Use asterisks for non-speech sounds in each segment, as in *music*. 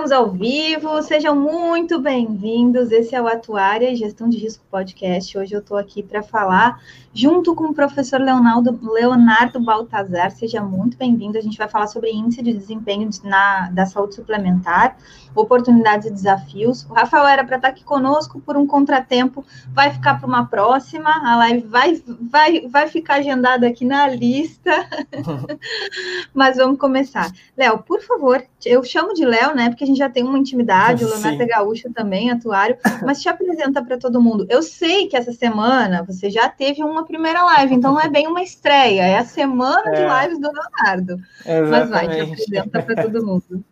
Estamos ao vivo, sejam muito bem-vindos. Esse é o Atuária Gestão de Risco Podcast. Hoje eu estou aqui para falar junto com o professor Leonardo, Leonardo Baltazar. Seja muito bem-vindo. A gente vai falar sobre índice de desempenho na, da saúde suplementar, oportunidades e desafios. O Rafael era para estar aqui conosco por um contratempo, vai ficar para uma próxima. A live vai, vai, vai ficar agendada aqui na lista. *laughs* Mas vamos começar. Léo, por favor, eu chamo de Léo, né? Porque gente já tem uma intimidade, o Leonardo é gaúcho também, atuário, mas te apresenta para todo mundo. Eu sei que essa semana você já teve uma primeira live, então não é bem uma estreia, é a semana é. de lives do Leonardo. Exatamente. Mas vai, te apresenta para todo mundo.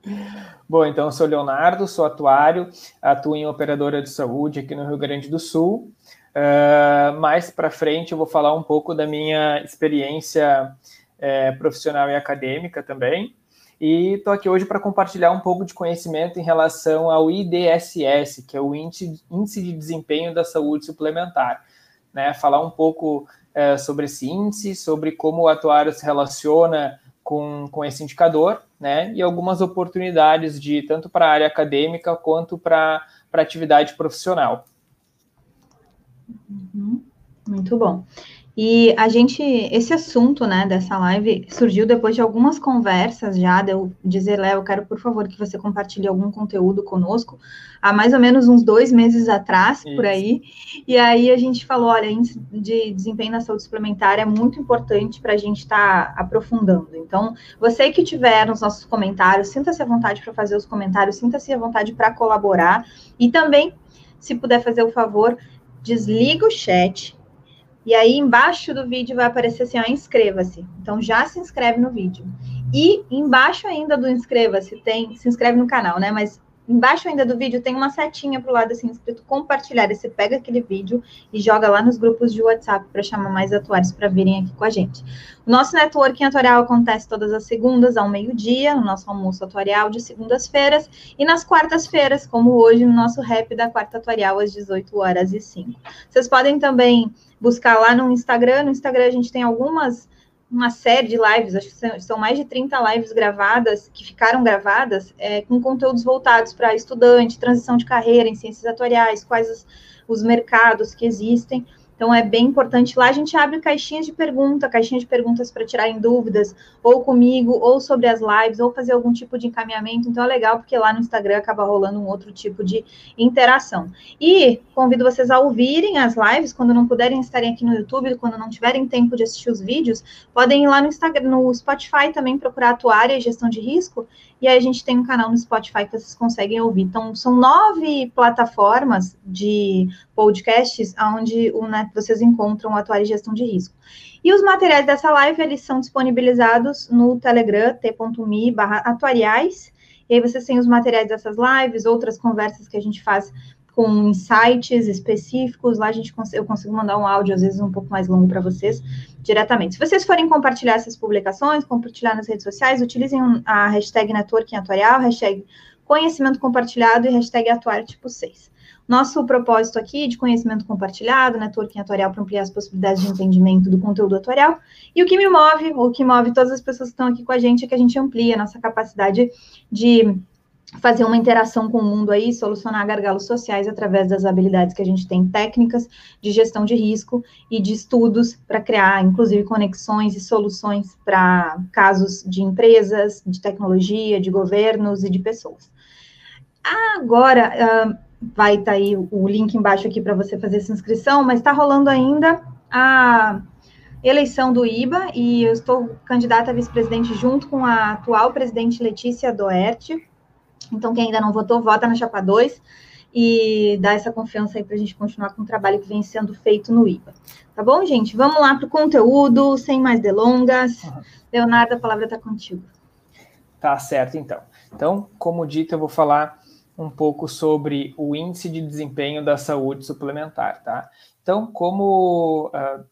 Bom, então eu sou Leonardo, sou atuário, atuo em operadora de saúde aqui no Rio Grande do Sul. Uh, mais para frente eu vou falar um pouco da minha experiência é, profissional e acadêmica também. E estou aqui hoje para compartilhar um pouco de conhecimento em relação ao IDSS, que é o Índice de Desempenho da Saúde Suplementar. Né? Falar um pouco é, sobre esse índice, sobre como o atuário se relaciona com, com esse indicador, né? E algumas oportunidades de tanto para a área acadêmica quanto para atividade profissional. Uhum. Muito bom. E a gente, esse assunto, né, dessa live surgiu depois de algumas conversas já, de eu dizer, Léo, eu quero, por favor, que você compartilhe algum conteúdo conosco, há mais ou menos uns dois meses atrás, Isso. por aí, e aí a gente falou, olha, índice de desempenho na saúde suplementar é muito importante para a gente estar tá aprofundando. Então, você que tiver nos nossos comentários, sinta-se à vontade para fazer os comentários, sinta-se à vontade para colaborar, e também, se puder fazer o favor, desliga o chat, e aí embaixo do vídeo vai aparecer assim, ó, inscreva-se. Então já se inscreve no vídeo. E embaixo ainda do inscreva-se tem, se inscreve no canal, né? Mas Embaixo ainda do vídeo tem uma setinha para o lado assim escrito compartilhar. E você pega aquele vídeo e joga lá nos grupos de WhatsApp para chamar mais atuários para virem aqui com a gente. O nosso networking atuarial acontece todas as segundas ao meio-dia, no nosso almoço atuarial de segundas-feiras, e nas quartas-feiras, como hoje, no nosso rap da quarta atuarial às 18 horas e 5. Vocês podem também buscar lá no Instagram. No Instagram a gente tem algumas uma série de lives, acho que são, mais de 30 lives gravadas, que ficaram gravadas, é, com conteúdos voltados para estudante, transição de carreira em ciências atuariais, quais os, os mercados que existem. Então é bem importante. Lá a gente abre caixinhas de pergunta, caixinhas de perguntas para tirarem dúvidas, ou comigo, ou sobre as lives, ou fazer algum tipo de encaminhamento. Então é legal, porque lá no Instagram acaba rolando um outro tipo de interação. E convido vocês a ouvirem as lives, quando não puderem estarem aqui no YouTube, quando não tiverem tempo de assistir os vídeos, podem ir lá no Instagram, no Spotify também procurar atuar e gestão de risco e aí a gente tem um canal no Spotify que vocês conseguem ouvir. Então, são nove plataformas de podcasts onde o, né, vocês encontram atuar gestão de risco. E os materiais dessa live, eles são disponibilizados no Telegram, t.me barra atuariais. E aí vocês têm os materiais dessas lives, outras conversas que a gente faz com insights específicos. Lá a gente eu consigo mandar um áudio, às vezes um pouco mais longo para vocês, diretamente. Se vocês forem compartilhar essas publicações, compartilhar nas redes sociais, utilizem a hashtag Networking Atuarial, hashtag conhecimento compartilhado e hashtag atuar tipo 6. Nosso propósito aqui de conhecimento compartilhado, networking atuarial para ampliar as possibilidades de entendimento do conteúdo atuarial. E o que me move, o que move todas as pessoas que estão aqui com a gente, é que a gente amplia a nossa capacidade de fazer uma interação com o mundo aí, solucionar gargalos sociais através das habilidades que a gente tem técnicas de gestão de risco e de estudos para criar, inclusive, conexões e soluções para casos de empresas, de tecnologia, de governos e de pessoas. Agora, uh, vai estar tá aí o link embaixo aqui para você fazer essa inscrição, mas está rolando ainda a eleição do IBA e eu estou candidata a vice-presidente junto com a atual presidente Letícia Doerte, então, quem ainda não votou, vota na chapa 2 e dá essa confiança aí para a gente continuar com o trabalho que vem sendo feito no IBA. Tá bom, gente? Vamos lá para o conteúdo, sem mais delongas. Leonardo, a palavra está contigo. Tá certo, então. Então, como dito, eu vou falar um pouco sobre o índice de desempenho da saúde suplementar, tá? Então, como uh,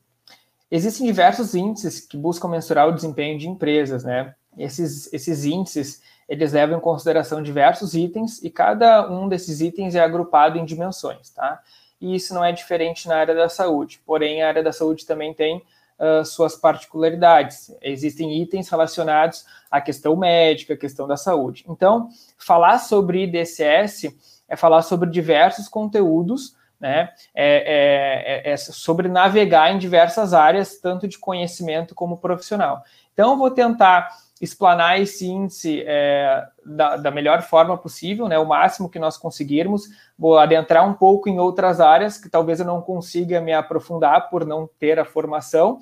existem diversos índices que buscam mensurar o desempenho de empresas, né? Esses, esses índices eles levam em consideração diversos itens e cada um desses itens é agrupado em dimensões, tá? E isso não é diferente na área da saúde. Porém, a área da saúde também tem uh, suas particularidades. Existem itens relacionados à questão médica, à questão da saúde. Então, falar sobre IDCS é falar sobre diversos conteúdos, né? É, é, é, é sobre navegar em diversas áreas, tanto de conhecimento como profissional. Então, eu vou tentar explanar esse índice é, da, da, melhor forma possível, né, o máximo que nós conseguirmos. Vou adentrar um pouco em outras áreas que talvez eu não consiga me aprofundar por não ter a formação,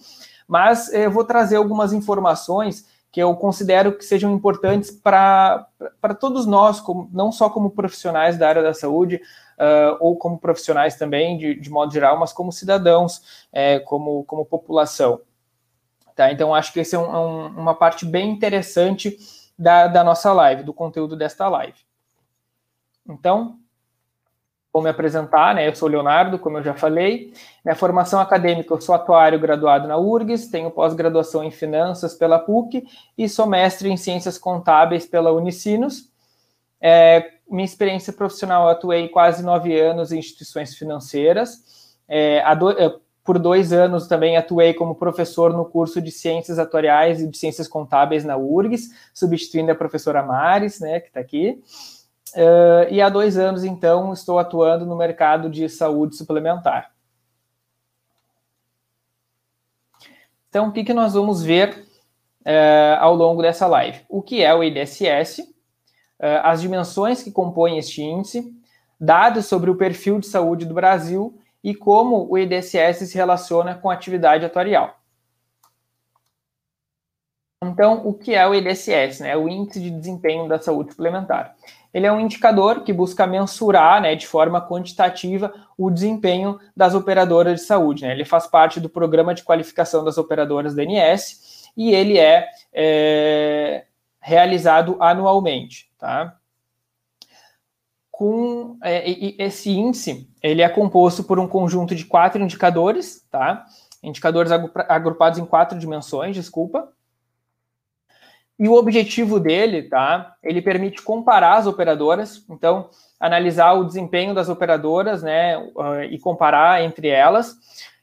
mas eu vou trazer algumas informações que eu considero que sejam importantes para todos nós, como, não só como profissionais da área da saúde, uh, ou como profissionais também, de, de modo geral, mas como cidadãos, é, como, como população. Tá? Então, acho que essa é um, um, uma parte bem interessante da, da nossa live, do conteúdo desta live. Então, vou me apresentar, né? Eu sou Leonardo, como eu já falei. Minha formação acadêmica, eu sou atuário graduado na URGS, tenho pós-graduação em finanças pela PUC e sou mestre em ciências contábeis pela Unicinos. É, minha experiência profissional, atuei quase nove anos em instituições financeiras. É, é, por dois anos também atuei como professor no curso de Ciências Atuariais e de Ciências Contábeis na URGS, substituindo a professora Maris, né, que está aqui. Uh, e há dois anos, então, estou atuando no mercado de saúde suplementar. Então, o que, que nós vamos ver uh, ao longo dessa live? O que é o IDSS, uh, as dimensões que compõem este índice, dados sobre o perfil de saúde do Brasil e como o IDSS se relaciona com a atividade atuarial. Então, o que é o IDSS? Né? O Índice de Desempenho da Saúde Suplementar. Ele é um indicador que busca mensurar né, de forma quantitativa o desempenho das operadoras de saúde. Né? Ele faz parte do Programa de Qualificação das Operadoras da ANS e ele é, é realizado anualmente. Tá? Com é, esse índice, ele é composto por um conjunto de quatro indicadores, tá? Indicadores agrupados em quatro dimensões, desculpa. E o objetivo dele, tá? Ele permite comparar as operadoras, então analisar o desempenho das operadoras, né, e comparar entre elas,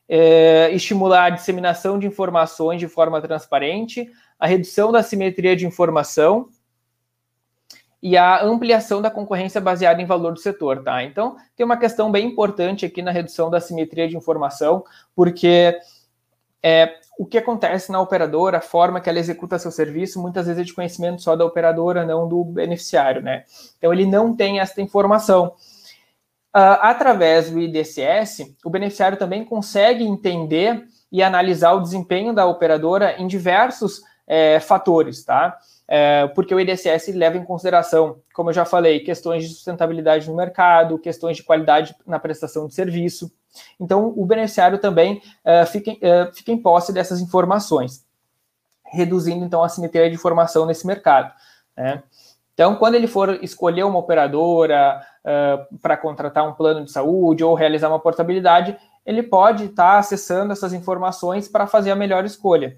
é, estimular a disseminação de informações de forma transparente, a redução da simetria de informação, e a ampliação da concorrência baseada em valor do setor, tá? Então, tem uma questão bem importante aqui na redução da simetria de informação, porque é, o que acontece na operadora, a forma que ela executa seu serviço, muitas vezes é de conhecimento só da operadora, não do beneficiário, né? Então, ele não tem essa informação. Uh, através do IDCS, o beneficiário também consegue entender e analisar o desempenho da operadora em diversos é, fatores, tá? É, porque o IDSS leva em consideração, como eu já falei, questões de sustentabilidade no mercado, questões de qualidade na prestação de serviço. Então, o beneficiário também é, fica, é, fica em posse dessas informações, reduzindo então a simetria de informação nesse mercado. Né? Então, quando ele for escolher uma operadora uh, para contratar um plano de saúde ou realizar uma portabilidade, ele pode estar tá acessando essas informações para fazer a melhor escolha.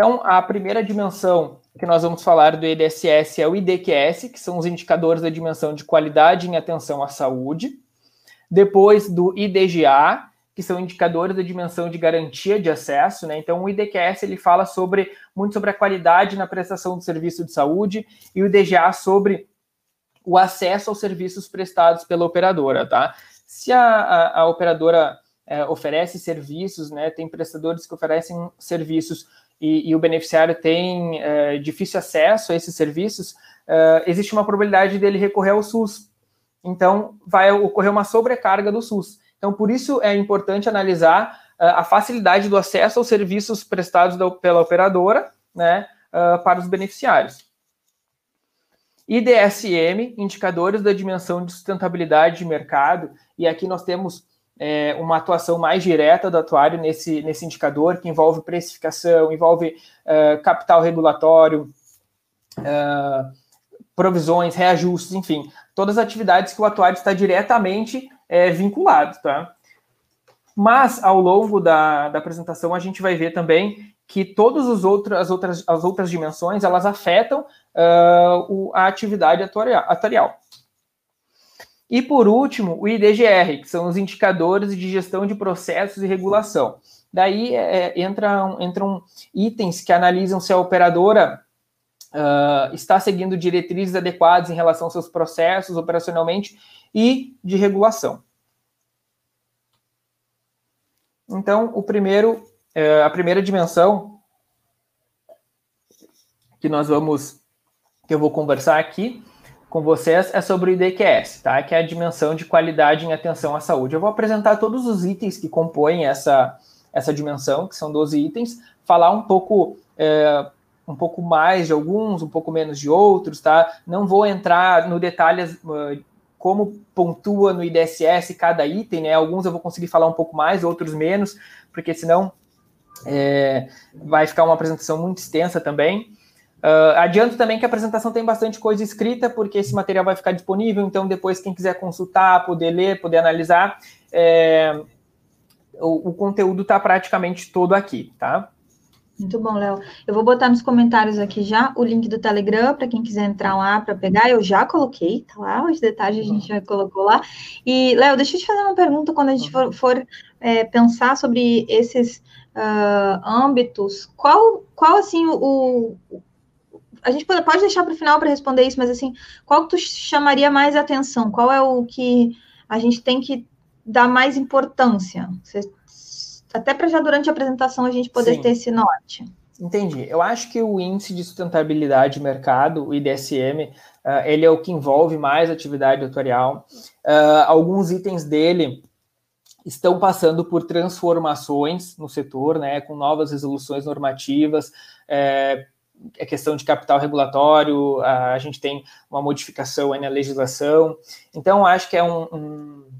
Então, a primeira dimensão que nós vamos falar do EDSS é o IDQS, que são os indicadores da dimensão de qualidade em atenção à saúde. Depois do IDGA, que são indicadores da dimensão de garantia de acesso, né? Então, o IDQS ele fala sobre muito sobre a qualidade na prestação do serviço de saúde e o IDGA sobre o acesso aos serviços prestados pela operadora, tá? Se a, a, a operadora é, oferece serviços, né? Tem prestadores que oferecem serviços e, e o beneficiário tem é, difícil acesso a esses serviços, é, existe uma probabilidade dele recorrer ao SUS. Então, vai ocorrer uma sobrecarga do SUS. Então, por isso é importante analisar é, a facilidade do acesso aos serviços prestados da, pela operadora né, para os beneficiários. IDSM, indicadores da dimensão de sustentabilidade de mercado, e aqui nós temos é, uma atuação mais direta do atuário nesse, nesse indicador, que envolve precificação, envolve uh, capital regulatório, uh, provisões, reajustes, enfim, todas as atividades que o atuário está diretamente é, vinculado, tá? Mas, ao longo da, da apresentação, a gente vai ver também que todas as outras, as outras, as outras dimensões, elas afetam uh, o, a atividade atuarial. E por último, o IDGR, que são os indicadores de gestão de processos e regulação. Daí é, entram, entram itens que analisam se a operadora uh, está seguindo diretrizes adequadas em relação aos seus processos operacionalmente e de regulação. Então, o primeiro, uh, a primeira dimensão que nós vamos, que eu vou conversar aqui com vocês é sobre o IDQS, tá? Que é a dimensão de qualidade em atenção à saúde. Eu vou apresentar todos os itens que compõem essa, essa dimensão, que são 12 itens, falar um pouco é, um pouco mais de alguns, um pouco menos de outros, tá? Não vou entrar no detalhes uh, como pontua no IDSS cada item, né? Alguns eu vou conseguir falar um pouco mais, outros menos, porque senão é, vai ficar uma apresentação muito extensa também. Uh, adianto também que a apresentação tem bastante coisa escrita, porque esse material vai ficar disponível, então depois quem quiser consultar, poder ler, poder analisar, é, o, o conteúdo está praticamente todo aqui, tá? Muito bom, Léo. Eu vou botar nos comentários aqui já o link do Telegram para quem quiser entrar lá para pegar. Eu já coloquei, tá lá, os detalhes a gente já colocou lá. E, Léo, deixa eu te fazer uma pergunta quando a gente for, for é, pensar sobre esses uh, âmbitos. Qual, qual assim, o, a gente pode, pode deixar para o final para responder isso, mas assim, qual que tu chamaria mais atenção? Qual é o que a gente tem que dar mais importância? Você até para já durante a apresentação a gente poder Sim. ter esse norte. Entendi. Eu acho que o índice de sustentabilidade de mercado, o IDSM, uh, ah, ele é o que envolve mais atividade atuarial. Uh, alguns itens dele estão passando por transformações no setor, né, com novas resoluções normativas, é, a questão de capital regulatório, a, a gente tem uma modificação na legislação. Então, acho que é um, um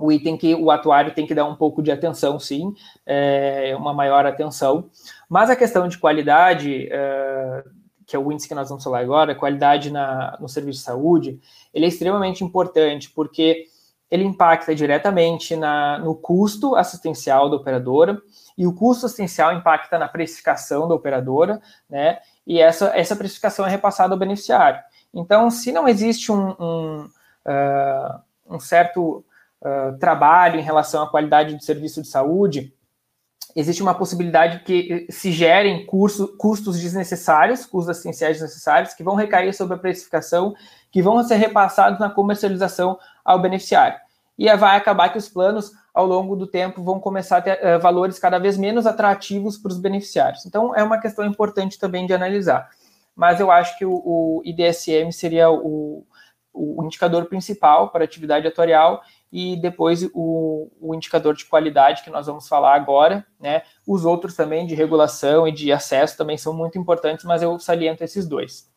o item que o atuário tem que dar um pouco de atenção, sim, é, uma maior atenção. Mas a questão de qualidade, é, que é o índice que nós vamos falar agora, qualidade na, no serviço de saúde, ele é extremamente importante, porque ele impacta diretamente na, no custo assistencial da operadora, e o custo assistencial impacta na precificação da operadora, né? E essa, essa precificação é repassada ao beneficiário. Então, se não existe um, um, uh, um certo uh, trabalho em relação à qualidade do serviço de saúde, existe uma possibilidade que se gerem curso, custos desnecessários, custos assistenciais desnecessários, que vão recair sobre a precificação, que vão ser repassados na comercialização ao beneficiário. E vai acabar que os planos, ao longo do tempo, vão começar a ter uh, valores cada vez menos atrativos para os beneficiários. Então, é uma questão importante também de analisar. Mas eu acho que o, o IDSM seria o, o indicador principal para atividade atuarial e depois o, o, indicador de qualidade que nós vamos falar agora, né? Os outros também de regulação e de acesso também são muito importantes, mas eu saliento esses dois.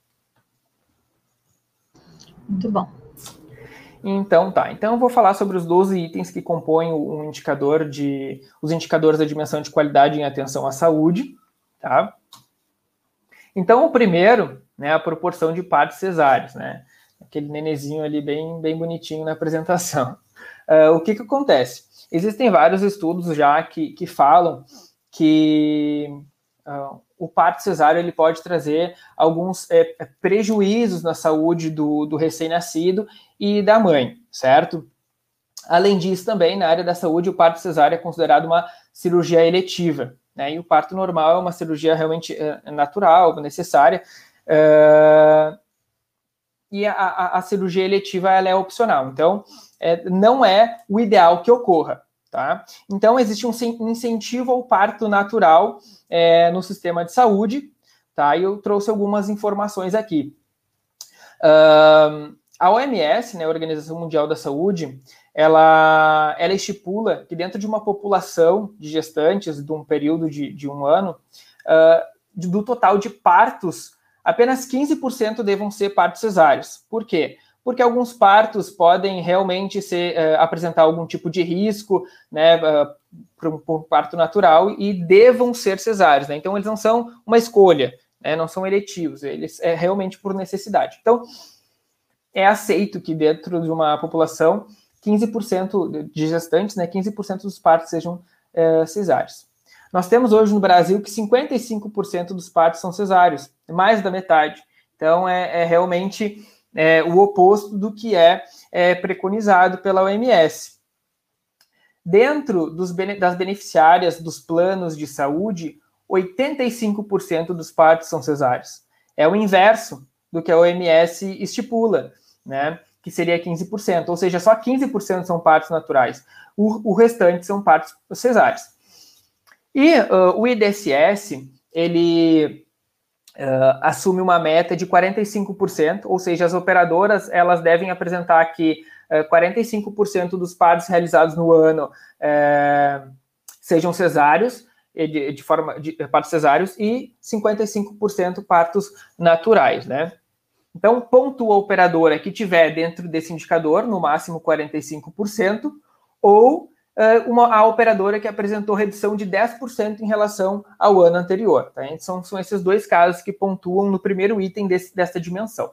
Muito bom. Então tá, então eu vou falar sobre os 12 itens que compõem o indicador de os indicadores da dimensão de qualidade em atenção à saúde, tá? Então o primeiro, né, a proporção de partes cesáreas, né? Aquele nenezinho ali bem bem bonitinho na apresentação. Uh, *laughs* o que, que acontece? Existem vários estudos já que, que falam que uh, o parto cesáreo ele pode trazer alguns é, é, prejuízos na saúde do, do recém-nascido e da mãe, certo? Além disso, também na área da saúde, o parto cesáreo é considerado uma cirurgia eletiva, né? E o parto normal é uma cirurgia realmente é, natural, necessária. Uh, e a, a, a, cirurgia eletiva ela é opcional. Então, é, não é o ideal que ocorra. Tá? Então, existe um incentivo ao parto natural é, no sistema de saúde, tá? e eu trouxe algumas informações aqui. Uh, a OMS, né, a Organização Mundial da Saúde, ela, ela estipula que dentro de uma população de gestantes de um período de, de um ano, uh, do total de partos, apenas 15% devam ser partos cesáreos. Por quê? Porque alguns partos podem realmente ser, uh, apresentar algum tipo de risco, né, uh, para um, parto natural e devam ser cesáreos, né? Então eles não são uma escolha, né, não são eletivos, eles é realmente por necessidade. Então é aceito que dentro de uma população 15% de gestantes, né, 15% dos partos sejam uh, cesáreos. Nós temos hoje no Brasil que 55% dos partos são cesáreos, mais da metade. Então é, é realmente é, o oposto do que é, é preconizado pela OMS. Dentro dos, das beneficiárias dos planos de saúde, 85% dos partos são cesáreos. É o inverso do que a OMS estipula, né? Que seria 15%, ou seja, só 15% são partos naturais. O, o restante são partos cesáreos. E uh, o IDSS, ele uh, assume uma meta de 45%, ou seja, as operadoras elas devem apresentar que uh, 45% dos partos realizados no ano uh, sejam cesáreos, de, de, forma de partos cesáreos e 55% partos naturais, né? Então, pontua a operadora que tiver dentro desse indicador, no máximo 45%, ou uma, a operadora que apresentou redução de 10% em relação ao ano anterior. Tá? Então, são, são esses dois casos que pontuam no primeiro item desse, dessa dimensão.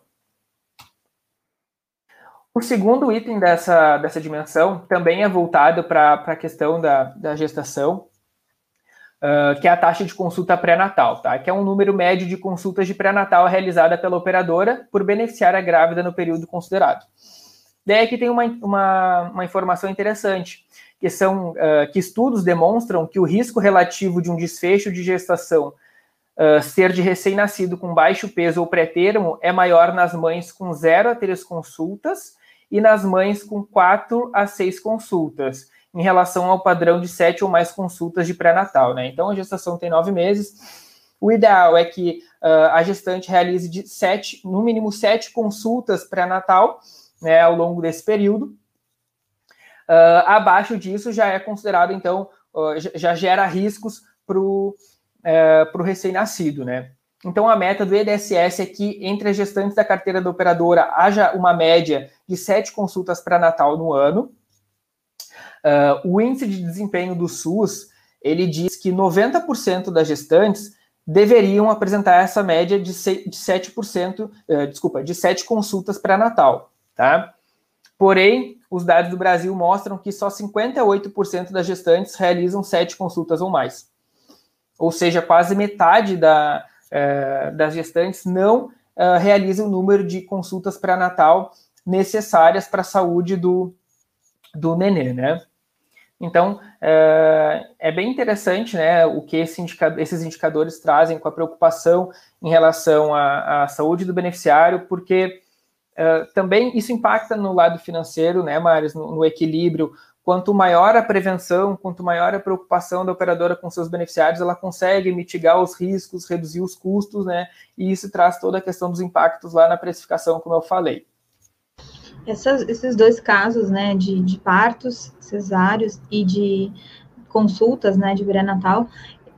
O segundo item dessa, dessa dimensão também é voltado para a questão da, da gestação, uh, que é a taxa de consulta pré-natal, tá? que é um número médio de consultas de pré-natal realizada pela operadora por beneficiária grávida no período considerado. Daí aqui tem uma, uma, uma informação interessante que são uh, que estudos demonstram que o risco relativo de um desfecho de gestação uh, ser de recém-nascido com baixo peso ou pré-termo é maior nas mães com 0 a 3 consultas e nas mães com 4 a 6 consultas, em relação ao padrão de 7 ou mais consultas de pré-natal. Né? Então, a gestação tem 9 meses. O ideal é que uh, a gestante realize de sete, no mínimo 7 consultas pré-natal né, ao longo desse período, Uh, abaixo disso já é considerado, então, uh, já gera riscos para o uh, recém-nascido, né? Então, a meta do EDSS é que entre as gestantes da carteira da operadora haja uma média de sete consultas para Natal no ano. Uh, o índice de desempenho do SUS, ele diz que 90% das gestantes deveriam apresentar essa média de, de 7%, uh, desculpa, de sete consultas para Natal, tá? Porém, os dados do Brasil mostram que só 58% das gestantes realizam sete consultas ou mais. Ou seja, quase metade da, é, das gestantes não é, realizam o número de consultas pré-natal necessárias para a saúde do, do nenê, né? Então, é, é, bem interessante né, o que esse indica, esses indicadores trazem com a preocupação em relação à, à saúde do beneficiário, porque Uh, também isso impacta no lado financeiro, né, Maris, no, no, equilíbrio. Quanto maior a prevenção, quanto maior a preocupação da operadora com seus beneficiários, ela consegue mitigar os riscos, reduzir os custos, né? E isso traz toda a questão dos impactos lá na precificação, como eu falei. Essas, esses dois casos, né, de, de partos cesáreos e de consultas, né, de pré-natal,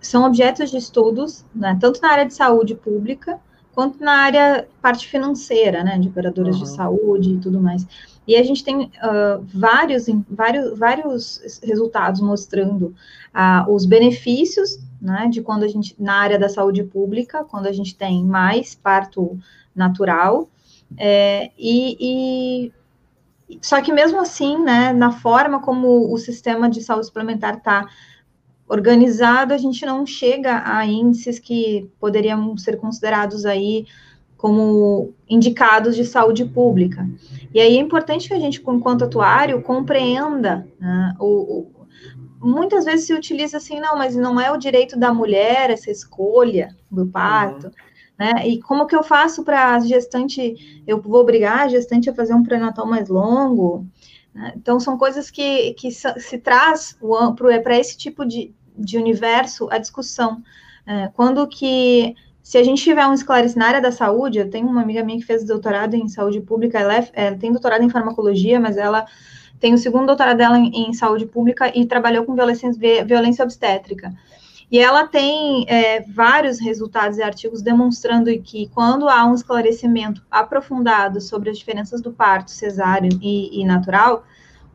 são objetos de estudos, né, tanto na área de saúde pública, quanto na área parte financeira, né, de operadoras uhum. de saúde e tudo mais. E a gente tem uh, vários, vários, vários resultados mostrando uh, os benefícios, né, de quando a gente, na área da saúde pública, quando a gente tem mais parto natural, é, e, e só que mesmo assim, né, na forma como o sistema de saúde suplementar está organizado, a gente não chega a índices que poderiam ser considerados aí como indicados de saúde pública. E aí é importante que a gente, enquanto atuário, compreenda né, o, o, muitas vezes se utiliza assim, não, mas não é o direito da mulher essa escolha do parto, uhum. né? E como que eu faço para a gestante, eu vou obrigar a gestante a fazer um pré-natal mais longo? Né? Então, são coisas que, que se traz para esse tipo de, de universo a discussão. É, quando que, se a gente tiver um esclarecimento na área da saúde, eu tenho uma amiga minha que fez doutorado em saúde pública, ela, é, ela tem doutorado em farmacologia, mas ela tem o segundo doutorado dela em, em saúde pública e trabalhou com violência, violência obstétrica. E ela tem é, vários resultados e artigos demonstrando que quando há um esclarecimento aprofundado sobre as diferenças do parto cesáreo e, e natural,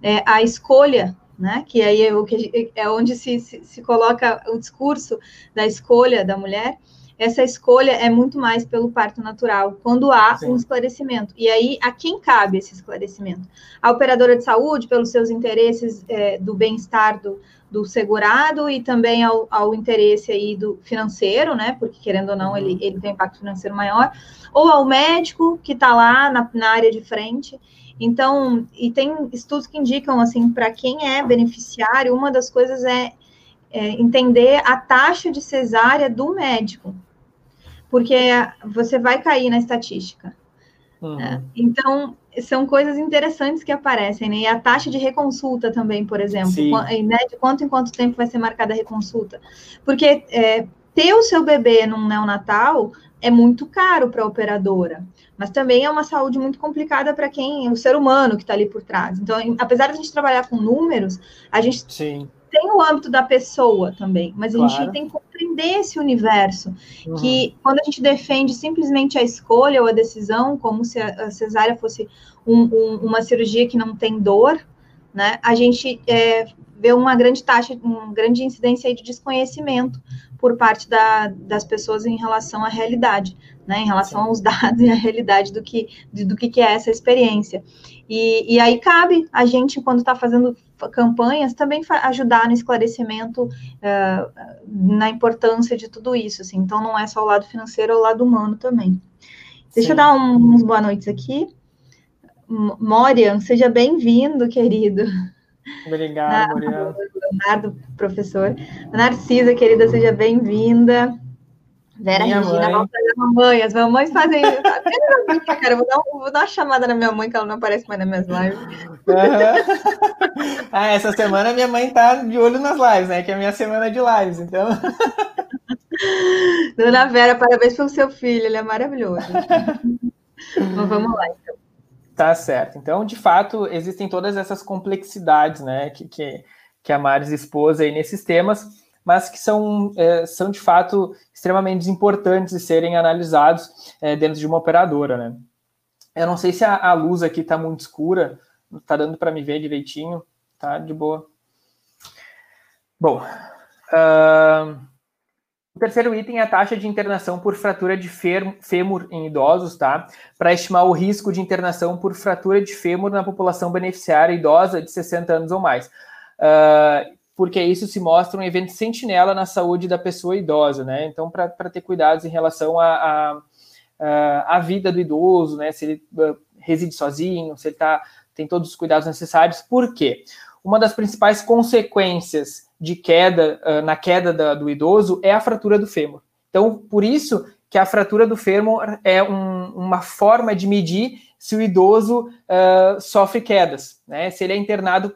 é, a escolha né? Que aí é, o que, é onde se, se, se, coloca o discurso da escolha da mulher, essa escolha é muito mais pelo parto natural, quando há Sim. um esclarecimento. E aí, a quem cabe esse esclarecimento? A operadora de saúde, pelos seus interesses é, do bem-estar do, do segurado e também ao, ao, interesse aí do financeiro, né? Porque querendo ou não, ele, uhum. ele tem impacto financeiro maior, ou ao médico que está lá na, na área de frente. Então, e tem estudos que indicam assim, para quem é beneficiário, uma das coisas é, é entender a taxa de cesárea do médico porque você vai cair na estatística. Uhum. Né? Então, são coisas interessantes que aparecem, né? E a taxa de reconsulta também, por exemplo, né? de quanto em quanto tempo vai ser marcada a reconsulta. Porque é, ter o seu bebê num neonatal é muito caro para a operadora, mas também é uma saúde muito complicada para quem, o ser humano que está ali por trás. Então, apesar de a gente trabalhar com números, a gente Sim tem o âmbito da pessoa também, mas a claro. gente tem que compreender esse universo. Uhum. Que quando a gente defende simplesmente a escolha ou a decisão, como se a cesárea fosse um, um, uma cirurgia que não tem dor, né? A gente é, vê uma grande taxa, uma grande incidência de desconhecimento por parte da, das pessoas em relação à realidade, né? Em relação aos dados *laughs* e à realidade do que, do que é essa experiência. E, e aí cabe a gente, quando está fazendo campanhas, também ajudar no esclarecimento uh, na importância de tudo isso. Assim. Então, não é só o lado financeiro, é o lado humano também. Deixa Sim. eu dar um, uns boa noites aqui. Morian, seja bem-vindo, querido. Obrigado, Morian. Leonardo, professor. Narcisa, querida, seja bem-vinda. Vera minha Regina, mãe. mamãe. As mamães fazem. cara, vou dar, vou dar uma chamada na minha mãe, que ela não aparece mais nas minhas lives. Uhum. *laughs* ah, essa semana minha mãe tá de olho nas lives, né? Que é a minha semana de lives, então. *laughs* Dona Vera, parabéns pelo seu filho, ele é maravilhoso. Mas vamos lá, então. Tá certo. Então, de fato, existem todas essas complexidades, né, que, que, que a Maris expôs aí nesses temas mas que são, é, são de fato extremamente importantes de serem analisados é, dentro de uma operadora, né? Eu não sei se a, a luz aqui está muito escura, está dando para me ver direitinho, tá de boa. Bom, uh, o terceiro item é a taxa de internação por fratura de fêmur em idosos, tá? Para estimar o risco de internação por fratura de fêmur na população beneficiária idosa de 60 anos ou mais. Uh, porque isso se mostra um evento sentinela na saúde da pessoa idosa, né? Então, para ter cuidados em relação à a, a, a, vida do idoso, né? Se ele uh, reside sozinho, se ele tá, tem todos os cuidados necessários. Por quê? Uma das principais consequências de queda, uh, na queda da, do idoso, é a fratura do fêmur. Então, por isso que a fratura do fêmur é um, uma forma de medir se o idoso uh, sofre quedas, né? Se ele é internado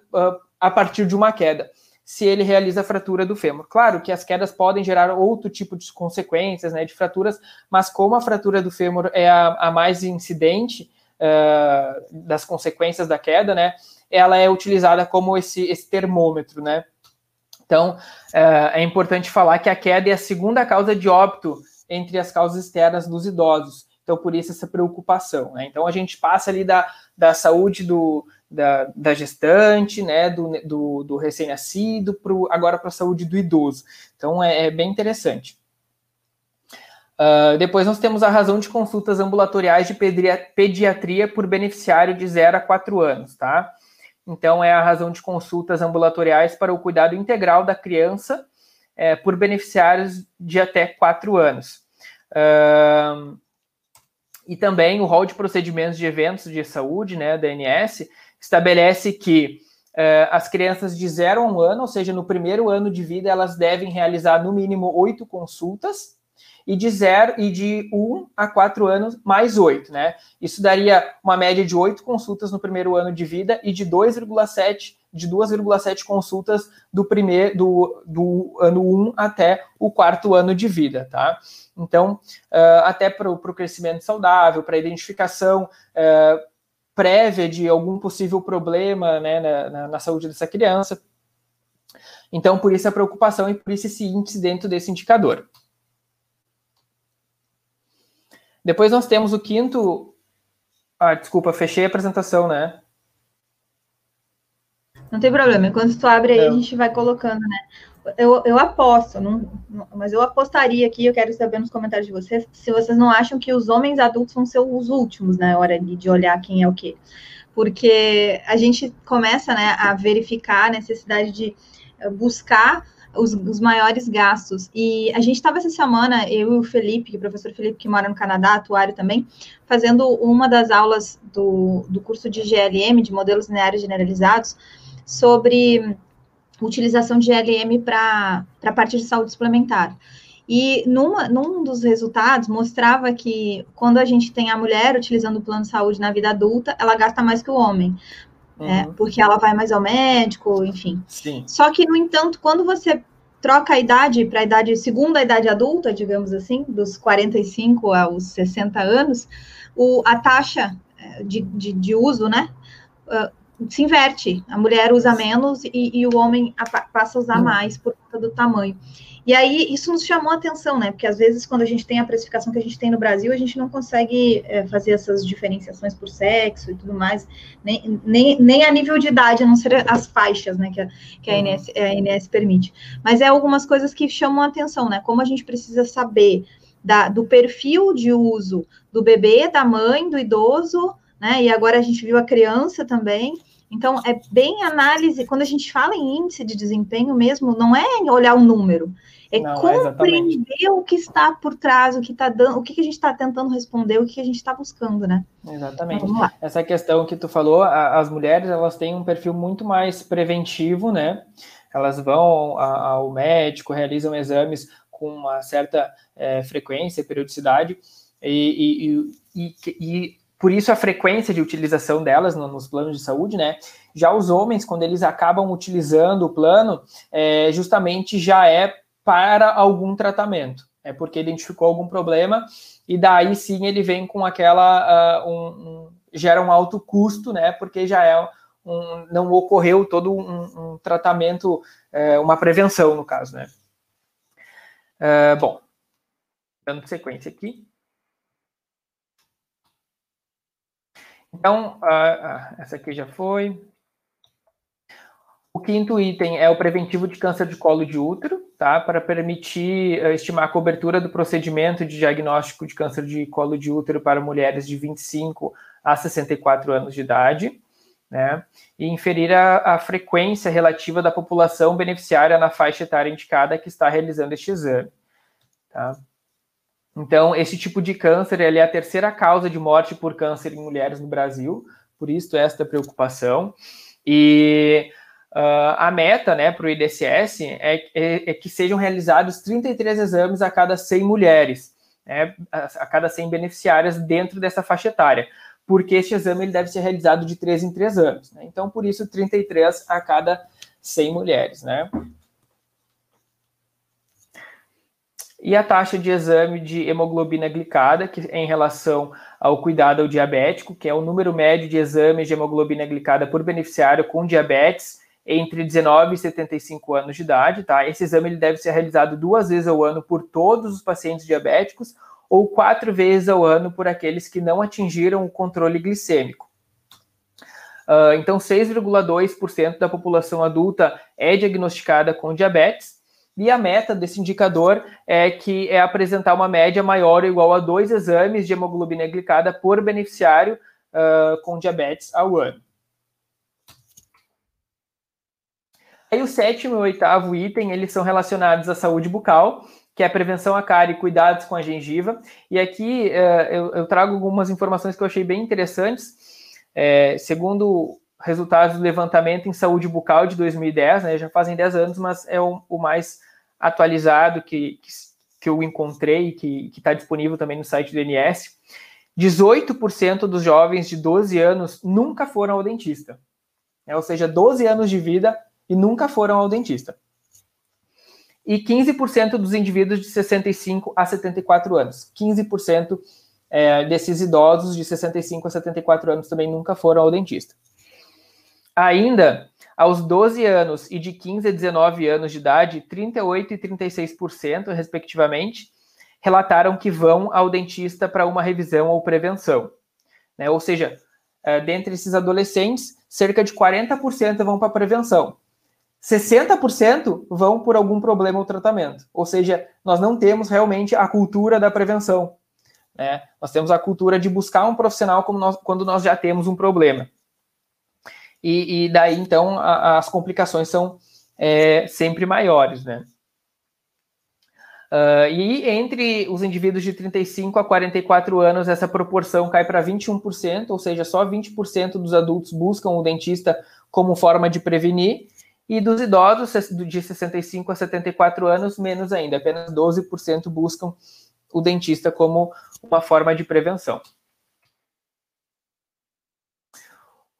a partir de uma queda se ele realiza a fratura do fêmur. Claro que as quedas podem gerar outro tipo de consequências, né, de fraturas, mas como a fratura do fêmur é a, a mais incidente uh, das consequências da queda, né, ela é utilizada como esse, esse termômetro, né. Então, uh, é importante falar que a queda é a segunda causa de óbito entre as causas externas dos idosos. Então, por isso essa preocupação. Né? Então, a gente passa ali da, da saúde do, da, da gestante, né, do, do, do recém-nascido, agora para a saúde do idoso. Então é, é bem interessante. Uh, depois nós temos a razão de consultas ambulatoriais de pediatria por beneficiário de 0 a 4 anos, tá? Então é a razão de consultas ambulatoriais para o cuidado integral da criança é, por beneficiários de até 4 anos. E também o rol de procedimentos de eventos de saúde, né, da ANS, estabelece que uh, as crianças de 0 a 1 um ano, ou seja, no primeiro ano de vida, elas devem realizar no mínimo oito consultas, e de 0 e de 1 um a 4 anos, mais 8, né? Isso daria uma média de 8 consultas no primeiro ano de vida e de 2,7 de 2,7 consultas do primeiro do, do ano 1 até o quarto ano de vida, tá? Então, uh, até para o crescimento saudável, para a identificação, uh, prévia de algum possível problema né, na, na, saúde dessa criança. Então, por isso a preocupação e por isso esse índice dentro desse indicador. Depois nós temos o quinto. Ah, desculpa, fechei a apresentação, né? Não tem problema, enquanto tu abre aí, Não. a gente vai colocando, né? eu, eu aposto, não, mas eu apostaria aqui, eu quero saber nos comentários de vocês, se vocês não acham que os homens adultos vão ser os últimos na hora de, de olhar quem é o quê. Porque a gente começa né, a verificar a necessidade de buscar os, os, maiores gastos. E a gente estava essa semana, eu e o Felipe, o professor Felipe, que mora no Canadá, atuário também, fazendo uma das aulas do, do curso de GLM, de modelos lineares generalizados, sobre utilização de GLM para a parte de saúde suplementar. E numa, num dos resultados mostrava que quando a gente tem a mulher utilizando o plano de saúde na vida adulta, ela gasta mais que o homem. Né? Uhum. É, porque ela vai mais ao médico, enfim. Sim. Só que, no entanto, quando você troca a idade para a idade, segunda idade adulta, digamos assim, dos 45 aos 60 anos, o, a taxa é, de, de, de uso, né, uh, se inverte. A mulher usa menos e, e o homem a, passa a usar uhum. mais por conta do tamanho. E aí, isso nos chamou a atenção, né? Porque às vezes, quando a gente tem a precificação que a gente tem no Brasil, a gente não consegue é, fazer essas diferenciações por sexo e tudo mais, nem, nem, nem a nível de idade, a não ser as faixas, né? Que a, que a, INS, uhum. a INS permite. Mas é algumas coisas que chamam a atenção, né? Como a gente precisa saber da, do perfil de uso do bebê, da mãe, do idoso, né? E agora a gente viu a criança também. Então, é bem análise, quando a gente fala em índice de desempenho mesmo, não é olhar o um número, é não, compreender é o que está por trás, o que está dando, o que, que a gente está tentando responder, o que, que a gente está buscando, né? Exatamente. Então, Essa questão que tu falou, as mulheres elas têm um perfil muito mais preventivo, né? Elas vão ao médico, realizam exames com uma certa é, frequência, periodicidade, e, e, e, e por isso a frequência de utilização delas no, nos planos de saúde, né? Já os homens, quando eles acabam utilizando o plano, é, justamente já é para algum tratamento. É porque identificou algum problema e daí sim ele vem com aquela uh, um, um, gera um alto custo, né? Porque já é um, não ocorreu todo um, um tratamento, uh, uma prevenção no caso, né? Uh, bom, dando sequência aqui. Então, uh, essa aqui já foi. O quinto item é o preventivo de câncer de colo de útero, tá? Para permitir uh, estimar a cobertura do procedimento de diagnóstico de câncer de colo de útero para mulheres de 25 a 64 anos de idade, né? E inferir a, a frequência relativa da população beneficiária na faixa etária indicada que está realizando este exame, tá? Então, esse tipo de câncer é a terceira causa de morte por câncer em mulheres no Brasil, por isso esta preocupação. E uh, a meta né, para o IDSS é, é, é, que sejam realizados 33 exames a cada 100 mulheres, né, a, a, cada 100 beneficiárias dentro dessa faixa etária, porque este exame ele deve ser realizado de 3 em 3 anos. Né, então, por isso, 33 a cada 100 mulheres. Né. E a taxa de exame de hemoglobina glicada, que é em relação ao cuidado ao diabético, que é o número médio de exames de hemoglobina glicada por beneficiário com diabetes entre 19 e 75 anos de idade, tá? Esse exame ele deve ser realizado duas vezes ao ano por todos os pacientes diabéticos ou quatro vezes ao ano por aqueles que não atingiram o controle glicêmico. Uh, então, 6,2% da população adulta é diagnosticada com diabetes e a meta desse indicador é que é apresentar uma média maior ou igual a dois exames de hemoglobina glicada por beneficiário uh, com diabetes ao ano. Aí o sétimo e o oitavo item, eles são relacionados à saúde bucal, que é prevenção à cárie e cuidados com a gengiva. E aqui uh, eu, eu, trago algumas informações que eu achei bem interessantes. É, segundo resultados do levantamento em saúde bucal de 2010, né, já fazem 10 anos, mas é o, o mais atualizado que, que, que eu encontrei, que está disponível também no site do INS. 18% dos jovens de 12 anos nunca foram ao dentista. É, ou seja, 12 anos de vida e nunca foram ao dentista. E 15% dos indivíduos de 65 a 74 anos. 15% é, desses idosos de 65 a 74 anos também nunca foram ao dentista. Ainda, aos 12 anos e de 15 a 19 anos de idade, 38% e 36%, respectivamente, relataram que vão ao dentista para uma revisão ou prevenção. Né? Ou seja, é, dentre esses adolescentes, cerca de 40% vão para prevenção. 60% vão por algum problema ou tratamento. Ou seja, nós não temos realmente a cultura da prevenção. Né? Nós temos a cultura de buscar um profissional nós, quando nós já temos um problema. E, e daí, então, a, as complicações são é, sempre maiores. Né? Uh, e entre os indivíduos de 35 a 44 anos, essa proporção cai para 21%, ou seja, só 20% dos adultos buscam o dentista como forma de prevenir, e dos idosos de 65 a 74 anos, menos ainda, apenas 12% buscam o dentista como uma forma de prevenção.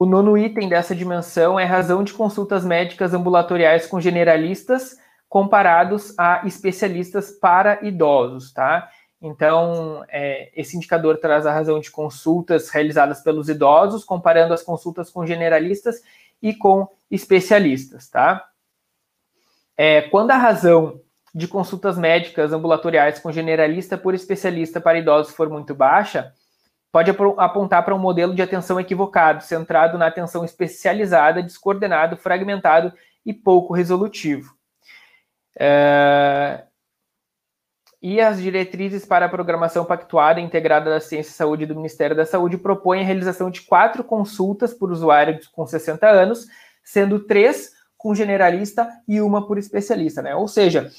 O nono item dessa dimensão é razão de consultas médicas ambulatoriais com generalistas comparados a especialistas para idosos, tá? Então, é, esse indicador traz a razão de consultas realizadas pelos idosos, comparando as consultas com generalistas e com especialistas, tá? É, quando a razão de consultas médicas ambulatoriais com generalista por especialista para idosos for muito baixa, pode apontar para um modelo de atenção equivocado, centrado na atenção especializada, descoordenado, fragmentado e pouco resolutivo. É, e as diretrizes para a programação pactuada e integrada da Ciência e Saúde do Ministério da Saúde propõem a realização de quatro consultas por usuário com 60 anos, sendo três com generalista e uma por especialista, né? Ou seja,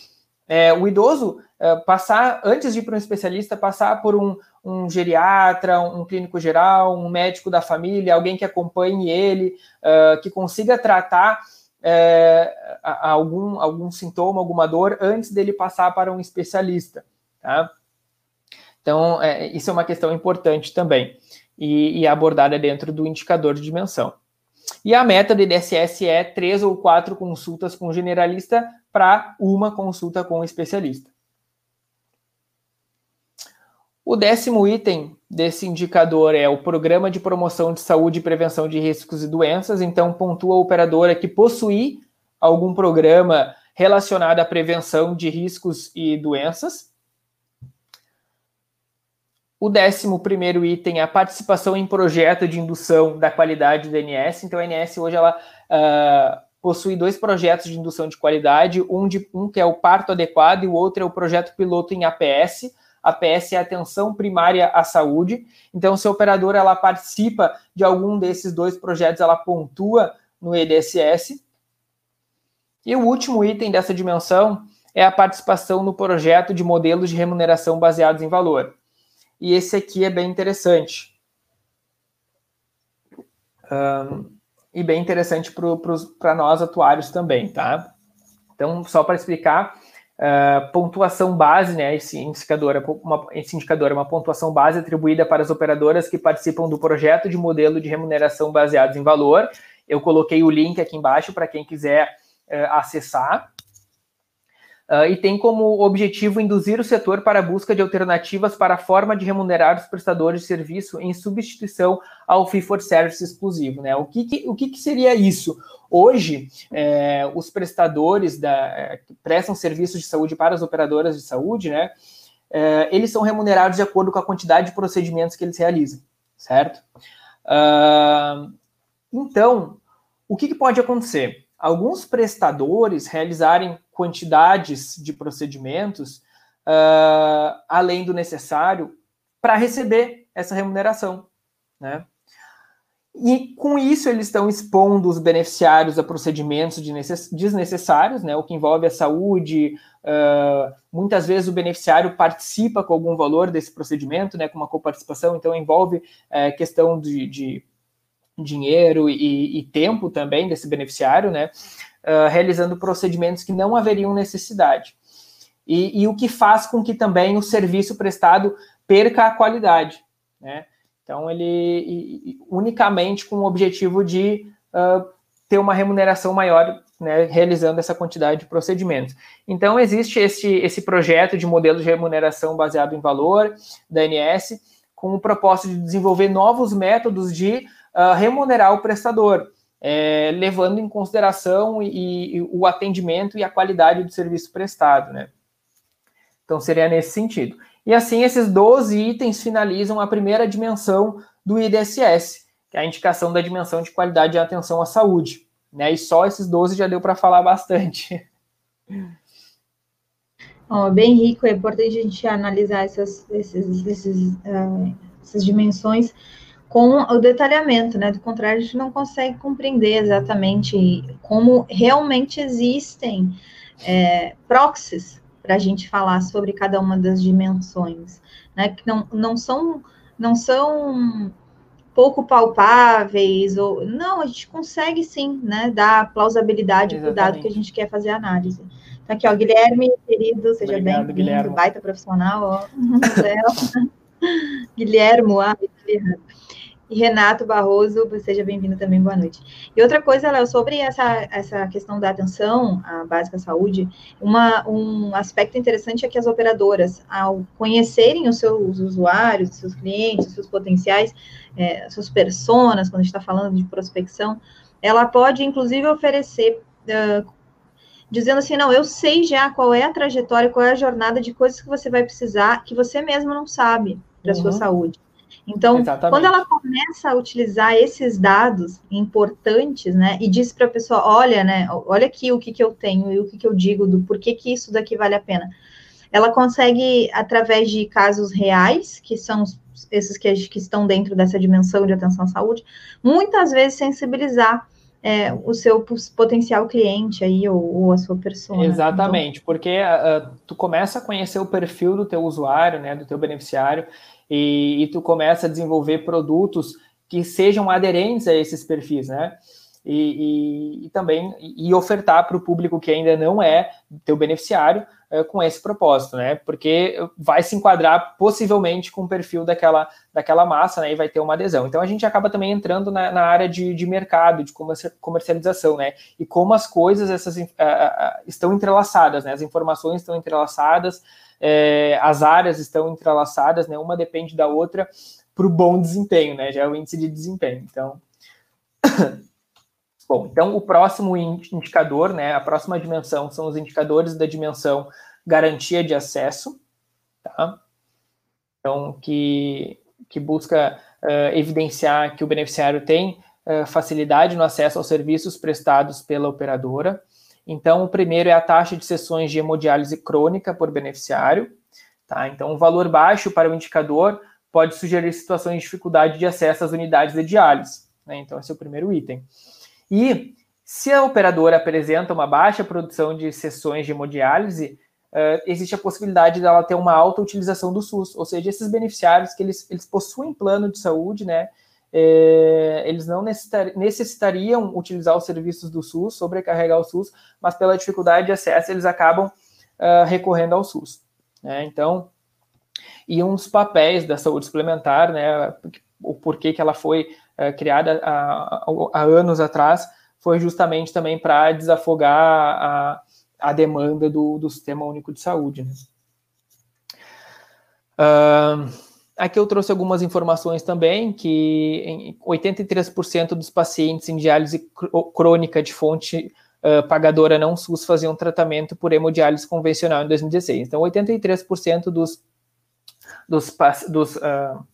é, o idoso passar, antes de ir para um especialista, passar por um, um, geriatra, um clínico geral, um médico da família, alguém que acompanhe ele, uh, que consiga tratar é, algum, algum sintoma, alguma dor, antes dele passar para um especialista. Tá? Então, é, isso é uma questão importante também e, e, abordada dentro do indicador de dimensão. E a meta do IDSS é três ou quatro consultas com generalista para uma consulta com especialista. O décimo item desse indicador é o Programa de Promoção de Saúde e Prevenção de Riscos e Doenças. Então, pontua a operadora que possuir algum programa relacionado à prevenção de riscos e doenças. O décimo primeiro item é a participação em projeto de indução da qualidade do NS. Então, a NS hoje ela uh, possui dois projetos de indução de qualidade, um, de, um que é o parto adequado e o outro é o projeto piloto em APS a PS é atenção primária à saúde. Então, se a operadora ela participa de algum desses dois projetos, ela pontua no EDSS. E o último item dessa dimensão é a participação no projeto de modelos de remuneração baseados em valor. E esse aqui é bem interessante. Um, e bem interessante para nós atuários também, tá? Então, só para explicar, Uh, pontuação base, né? Esse indicador, é uma, esse indicador é uma pontuação base atribuída para as operadoras que participam do projeto de modelo de remuneração baseados em valor. Eu coloquei o link aqui embaixo para quem quiser uh, acessar. Uh, e tem como objetivo induzir o setor para a busca de alternativas para a forma de remunerar os prestadores de serviço em substituição ao fee for service exclusivo. Né? O, que, que o que, que, seria isso? Hoje, é, os prestadores da, é, que prestam serviços de saúde para as operadoras de saúde, né, é, eles são remunerados de acordo com a quantidade de procedimentos que eles realizam, certo? Uh, então, o que, que pode acontecer? Alguns prestadores realizarem quantidades de procedimentos uh, além do necessário para receber essa remuneração, né? E com isso eles estão expondo os beneficiários a procedimentos desnecessários, né, o que envolve a saúde. Uh, muitas vezes o beneficiário participa com algum valor desse procedimento, né, com uma coparticipação, então envolve uh, questão de, de dinheiro e, e, tempo também desse beneficiário, né, uh, realizando procedimentos que não haveriam necessidade. E, e, o que faz com que também o serviço prestado perca a qualidade, né? Então, ele unicamente com o objetivo de uh, ter uma remuneração maior, né, realizando essa quantidade de procedimentos. Então, existe esse, esse projeto de modelo de remuneração baseado em valor da ANS, com o propósito de desenvolver novos métodos de uh, remunerar o prestador é, levando em consideração e, e, o atendimento e a qualidade do serviço prestado, né? Então, seria nesse sentido. E assim, esses 12 itens finalizam a primeira dimensão do IDSS, que é a indicação da dimensão de qualidade e atenção à saúde. né? E só esses 12 já deu para falar bastante. Oh, bem rico, é importante a gente analisar essas, esses, esses, uh, essas dimensões com o detalhamento, né? Do contrário, a gente não consegue compreender exatamente como realmente existem é, proxies para a gente falar sobre cada uma das dimensões, né? Que não, não são não são pouco palpáveis ou não, a gente consegue sim, né? Dar plausibilidade para o dado que a gente quer fazer a análise. Então, aqui, ó, Guilherme, querido, seja bem-vindo, baita profissional, ó. Guilhermo, *laughs* ah, Guilherme. E Renato Barroso, seja bem-vindo também, boa noite. E outra coisa, Léo, sobre essa, essa questão da atenção à básica saúde, uma, um aspecto interessante é que as operadoras, ao conhecerem os seus usuários, os seus clientes, os seus potenciais, é, suas personas, quando a gente está falando de prospecção, ela pode, inclusive, oferecer, uh, dizendo assim, não, eu sei já qual é a trajetória, qual é a jornada de coisas que você vai precisar, que você mesmo não sabe para a uhum. sua saúde. Então, Exatamente. quando ela começa a utilizar esses dados importantes, né, e diz para a pessoa, olha, né, olha aqui o que, que eu tenho e o que, que eu digo do porquê que isso daqui vale a pena. Ela consegue, através de casos reais, que são esses que, que estão dentro dessa dimensão de atenção à saúde, muitas vezes sensibilizar é, o seu potencial cliente aí, ou, ou a sua pessoa. Exatamente, então, porque uh, tu começa a conhecer o perfil do teu usuário, né, do teu beneficiário, e, e tu começa a desenvolver produtos que sejam aderentes a esses perfis, né? E, e, e também e ofertar para o público que ainda não é teu beneficiário é, com esse propósito, né? Porque vai se enquadrar possivelmente com o perfil daquela, daquela massa, né? E vai ter uma adesão. Então a gente acaba também entrando na, na área de, de mercado, de comercialização, né? E como as coisas essas estão entrelaçadas, né? As informações estão entrelaçadas, é, as áreas estão entrelaçadas, né? Uma depende da outra para o bom desempenho, né? Já é o índice de desempenho. Então, *coughs* bom, então o próximo indicador, né? A próxima dimensão são os indicadores da dimensão garantia de acesso, tá? Então, que, que busca uh, evidenciar que o beneficiário tem uh, facilidade no acesso aos serviços prestados pela operadora, então, o primeiro é a taxa de sessões de hemodiálise crônica por beneficiário. Tá? Então, um valor baixo para o indicador pode sugerir situações de dificuldade de acesso às unidades de diálise. Né? Então, esse é o primeiro item. E se a operadora apresenta uma baixa produção de sessões de hemodiálise, uh, existe a possibilidade dela ter uma alta utilização do SUS, ou seja, esses beneficiários que eles, eles possuem plano de saúde, né, é, eles não necessitariam utilizar os serviços do SUS, sobrecarregar o SUS, mas pela dificuldade de acesso eles acabam uh, recorrendo ao SUS. Né? Então, e um dos papéis da saúde suplementar, né, o porquê que ela foi uh, criada há, há, anos atrás, foi justamente também para desafogar a, a demanda do, do Sistema Único de Saúde. Né? Uh, Aqui eu trouxe algumas informações também, que 83% dos pacientes em diálise crônica de fonte uh, pagadora não SUS faziam tratamento por hemodiálise convencional em 2016. Então, 83% dos, dos, dos uh,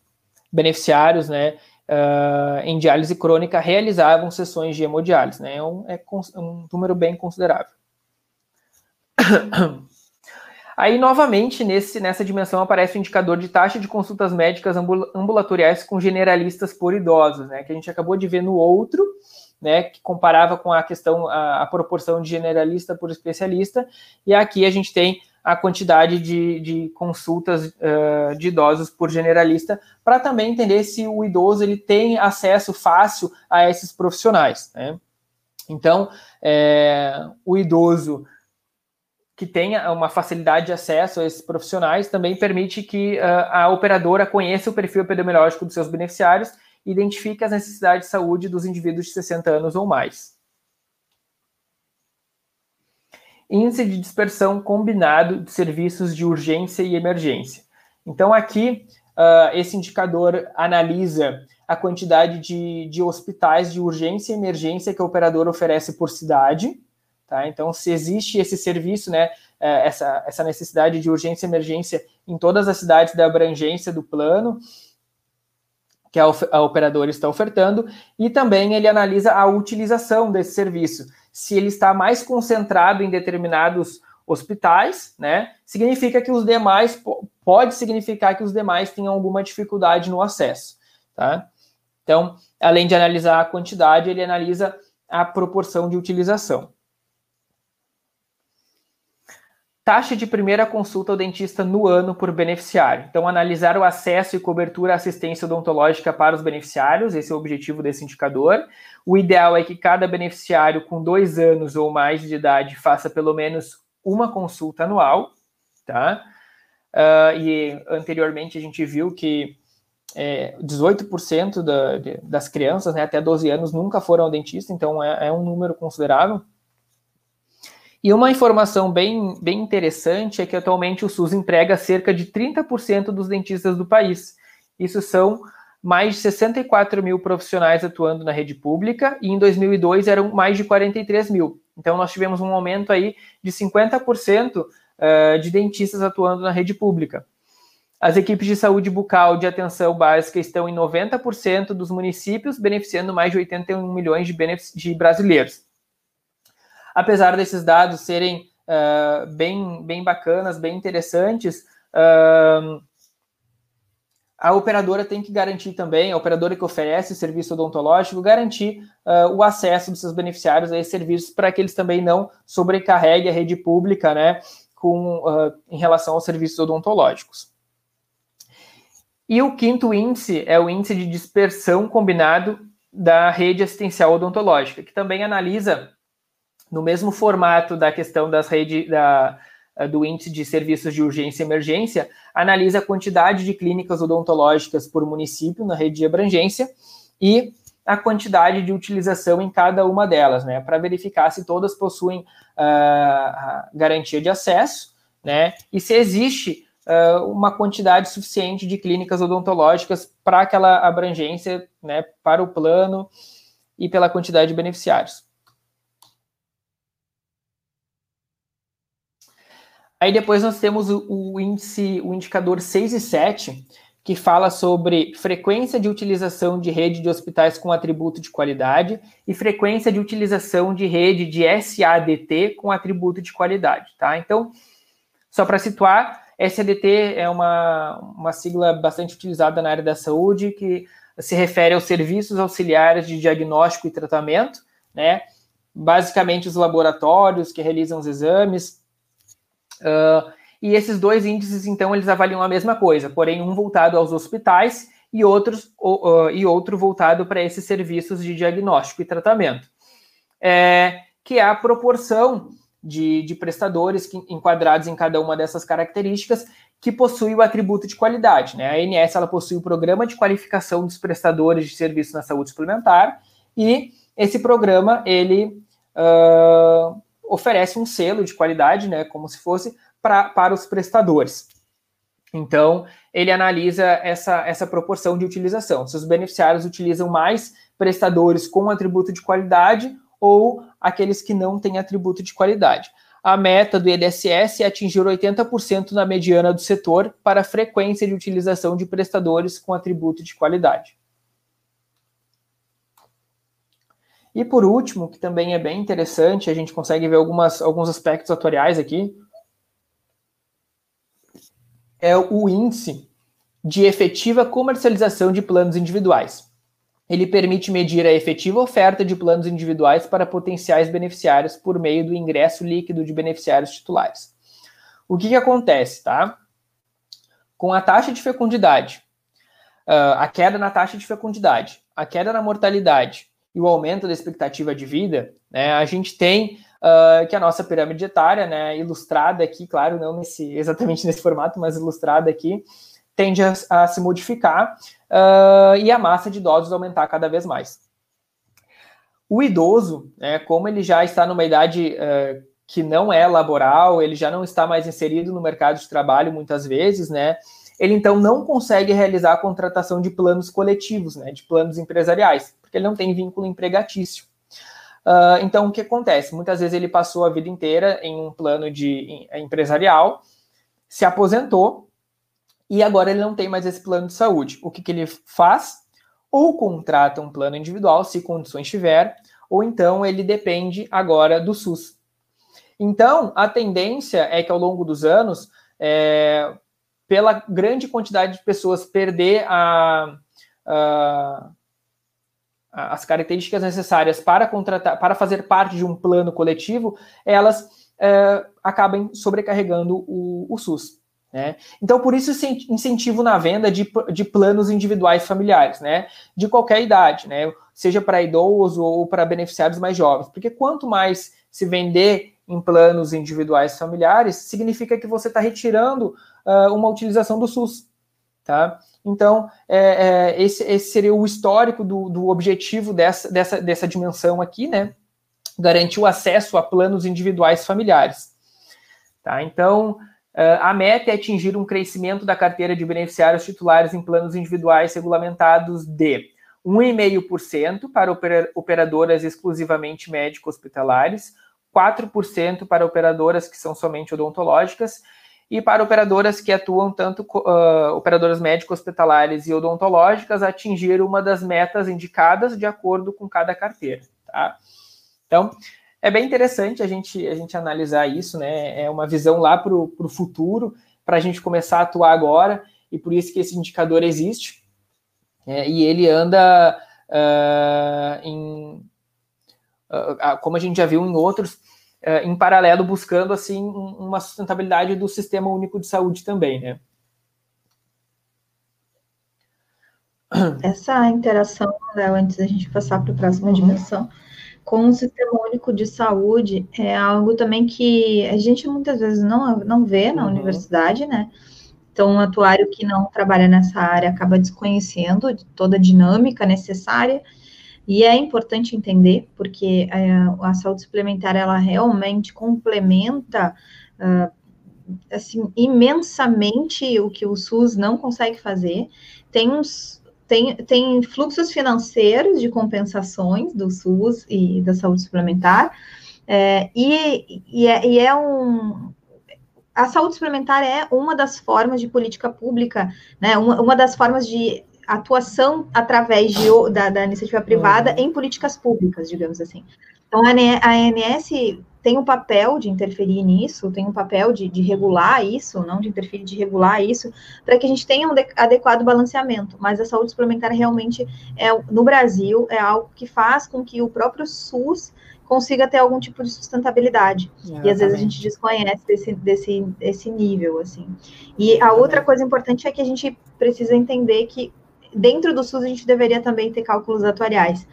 beneficiários né, uh, em diálise crônica realizavam sessões de hemodiálise. Né? É um, é um número bem considerável. *coughs* Aí, novamente, nesse, nessa dimensão aparece o indicador de taxa de consultas médicas ambulatoriais com generalistas por idosos, né? Que a gente acabou de ver no outro, né? Que comparava com a questão, a, a proporção de generalista por especialista, e aqui a gente tem a quantidade de, de consultas uh, de idosos por generalista, para também entender se o idoso ele tem acesso fácil a esses profissionais. Né? Então, é, o idoso que tenha uma facilidade de acesso a esses profissionais também permite que uh, a operadora conheça o perfil epidemiológico dos seus beneficiários e identifique as necessidades de saúde dos indivíduos de 60 anos ou mais. Índice de dispersão combinado de serviços de urgência e emergência. Então, aqui, uh, esse indicador analisa a quantidade de, de hospitais de urgência e emergência que a operadora oferece por cidade, Tá? Então, se existe esse serviço, né, é, essa, essa necessidade de urgência e emergência em todas as cidades da abrangência do plano, que a, a operadora está ofertando, e também ele analisa a utilização desse serviço. Se ele está mais concentrado em determinados hospitais, né, significa que os demais, pode significar que os demais tenham alguma dificuldade no acesso, tá? Então, além de analisar a quantidade, ele analisa a proporção de utilização. Taxa de primeira consulta ao dentista no ano por beneficiário. Então, analisar o acesso e cobertura à assistência odontológica para os beneficiários, esse é o objetivo desse indicador. O ideal é que cada beneficiário com dois anos ou mais de idade faça pelo menos uma consulta anual, tá? Uh, e anteriormente a gente viu que é, 18% da, de, das crianças né, até 12 anos nunca foram ao dentista, então é, é um número considerável. E uma informação bem, bem interessante é que atualmente o SUS emprega cerca de 30% dos dentistas do país. Isso são mais de 64 mil profissionais atuando na rede pública e em 2002 eram mais de 43 mil. Então nós tivemos um aumento aí de 50% eh, de dentistas atuando na rede pública. As equipes de saúde bucal de atenção básica estão em 90% dos municípios, beneficiando mais de 81 milhões de, de brasileiros apesar desses dados serem uh, bem, bem bacanas, bem interessantes, uh, a operadora tem que garantir também, a operadora que oferece serviço odontológico, garantir uh, o acesso dos seus beneficiários a esses serviços para que eles também não sobrecarreguem a rede pública, né, com, em relação aos serviços odontológicos. E o quinto índice é o índice de dispersão combinado da rede assistencial odontológica, que também analisa no mesmo formato da questão das redes da, do índice de serviços de urgência e emergência, analisa a quantidade de clínicas odontológicas por município na rede de abrangência e a quantidade de utilização em cada uma delas, né, para verificar se todas possuem uh, garantia de acesso, né, e se existe uh, uma quantidade suficiente de clínicas odontológicas para aquela abrangência, né, para o plano e pela quantidade de beneficiários. Aí depois nós temos o, o, índice, o indicador 6 e 7, que fala sobre frequência de utilização de rede de hospitais com atributo de qualidade e frequência de utilização de rede de SADT com atributo de qualidade, tá? Então, só para situar, SADT é uma, uma sigla bastante utilizada na área da saúde que se refere aos serviços auxiliares de diagnóstico e tratamento, né? Basicamente os laboratórios que realizam os exames, Uh, e esses dois índices, então, eles avaliam a mesma coisa, porém um voltado aos hospitais e, outros, uh, e outro voltado para esses serviços de diagnóstico e tratamento, é, que é a proporção de, de prestadores que, enquadrados em cada uma dessas características que possui o atributo de qualidade. Né? A ANS ela possui o programa de qualificação dos prestadores de serviço na saúde suplementar e esse programa ele uh, oferece um selo de qualidade, né, como se fosse pra, para os prestadores. Então, ele analisa essa, essa proporção de utilização. Se os beneficiários utilizam mais prestadores com atributo de qualidade ou aqueles que não têm atributo de qualidade. A meta do INSS é atingir 80% na mediana do setor para a frequência de utilização de prestadores com atributo de qualidade. E por último, que também é bem interessante, a gente consegue ver algumas, alguns aspectos atuariais aqui, é o índice de efetiva comercialização de planos individuais. Ele permite medir a efetiva oferta de planos individuais para potenciais beneficiários por meio do ingresso líquido de beneficiários titulares. O que, que acontece, tá? Com a taxa de fecundidade, uh, a queda na taxa de fecundidade, a queda na mortalidade e o aumento da expectativa de vida, né, a gente tem uh, que a nossa pirâmide etária, né, ilustrada aqui, claro, não nesse, *laughs* exatamente nesse formato, mas ilustrada aqui, tende a, a se modificar uh, e a massa de idosos aumentar cada vez mais. O idoso, né, como ele já está numa idade uh, que não é laboral, ele já não está mais inserido no mercado de trabalho muitas vezes, né? Ele então não consegue realizar a contratação de planos coletivos, né, de planos empresariais porque ele não tem vínculo empregatício. Uh, então, o que acontece? Muitas vezes ele passou a vida inteira em um plano de em, empresarial, se aposentou e agora ele não tem mais esse plano de saúde. O que, que ele faz? ou contrata um plano individual, se condições tiver, ou então ele depende agora do SUS. Então, a tendência é que ao longo dos anos, é, pela grande quantidade de pessoas perder a, a, as características necessárias para contratar, para fazer parte de um plano coletivo, elas é, acabem sobrecarregando o, o SUS. Né? Então, por isso, incentivo na venda de, de planos individuais familiares, né? de qualquer idade, né? seja para idoso ou para beneficiários mais jovens, porque quanto mais se vender em planos individuais familiares, significa que você está retirando uh, uma utilização do SUS. Tá? Então, é, é, esse, esse, seria o histórico do, do objetivo dessa, dessa, dessa dimensão aqui, né? Garantir o acesso a planos individuais familiares. Tá? Então, ah, a meta é atingir um crescimento da carteira de beneficiários titulares em planos individuais regulamentados de 1,5% para operadoras exclusivamente médico-hospitalares, 4% para operadoras que são somente odontológicas e para operadoras que atuam tanto uh, operadoras médico-hospitalares e odontológicas atingir uma das metas indicadas de acordo com cada carteira, tá? Então, é bem interessante a gente, a gente analisar isso, né? É uma visão lá para o futuro, para a gente começar a atuar agora, e por isso que esse indicador existe, é, e ele anda uh, em, como a gente já viu em outros, em paralelo, buscando assim uma sustentabilidade do sistema único de saúde também, né? Essa interação, Léo, antes da gente passar para a próxima uhum. dimensão, com o Sistema Único de Saúde é algo também que a gente muitas vezes não, não vê na uhum. universidade, né? Então, um atuário que não trabalha nessa área acaba desconhecendo toda a dinâmica necessária, e é importante entender, porque a, é, a saúde suplementar, ela realmente complementa, uh, assim, imensamente o que o SUS não consegue fazer. Tem uns tem, tem fluxos financeiros de compensações do SUS e da saúde suplementar, é, e, e, é, e é um, a saúde suplementar é uma das formas de política pública, né, uma, uma das formas de atuação através de, da, da iniciativa privada uhum. em políticas públicas, digamos assim. Então, a ANS tem um papel de interferir nisso, tem um papel de, de regular isso, não de interferir, de regular isso, para que a gente tenha um adequado balanceamento. Mas a saúde suplementar realmente, é, no Brasil, é algo que faz com que o próprio SUS consiga ter algum tipo de sustentabilidade. E às vezes a gente desconhece desse, desse, desse nível, assim. E a outra coisa importante é que a gente precisa entender que dentro do SUS a gente deveria também ter cálculos atuariais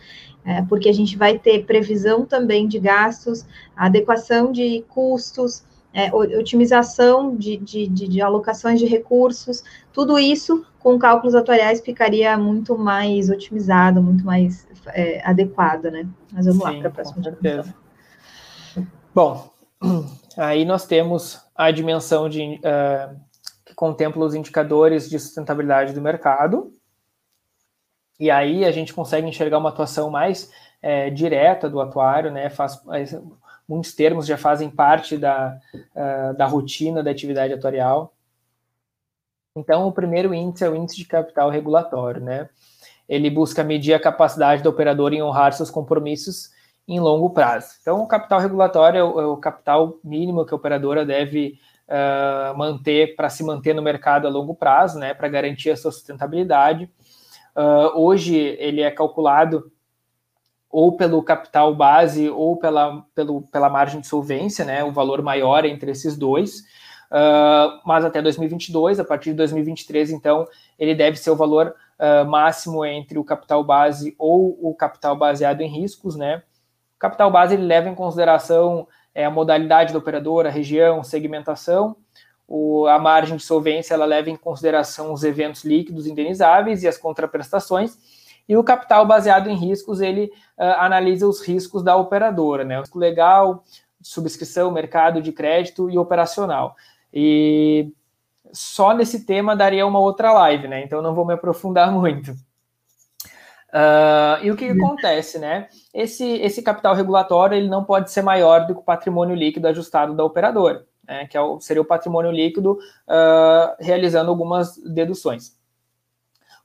é, porque a gente vai ter previsão também de gastos, adequação de custos, é, otimização de, de, de, de, alocações de recursos, tudo isso com cálculos atuariais ficaria muito mais otimizado, muito mais é, adequado, né? Mas vamos Sim, lá para a próxima. Certeza. Bom, *clears throat* aí nós temos a dimensão de, uh, que contempla os indicadores de sustentabilidade do mercado, e aí a gente consegue enxergar uma atuação mais é, direta do atuário, né? Faz, muitos termos já fazem parte da, uh, da rotina da atividade atuarial. Então, o primeiro índice é o índice de capital regulatório, né? Ele busca medir a capacidade do operador em honrar seus compromissos em longo prazo. Então, o capital regulatório é o, é o capital mínimo que a operadora deve uh, manter para se manter no mercado a longo prazo, né? Para garantir a sua sustentabilidade Uh, hoje ele é calculado ou pelo capital base ou pela, pelo, pela margem de solvência, né, o valor maior entre esses dois, uh, mas até 2022, a partir de 2023, então, ele deve ser o valor uh, máximo entre o capital base ou o capital baseado em riscos, né, o capital base ele leva em consideração é, a modalidade da operadora, região, segmentação, o, a margem de solvência ela leva em consideração os eventos líquidos indenizáveis e as contraprestações, e o capital baseado em riscos, ele uh, analisa os riscos da operadora, né? O risco legal, subscrição, mercado de crédito e operacional. E só nesse tema daria uma outra live, né? Então não vou me aprofundar *laughs* muito. Uh, e o que, que, acontece, né? Esse, esse capital regulatório ele não pode ser maior do que o patrimônio líquido ajustado da operadora né, que é o, seria o patrimônio líquido, uh, realizando algumas deduções.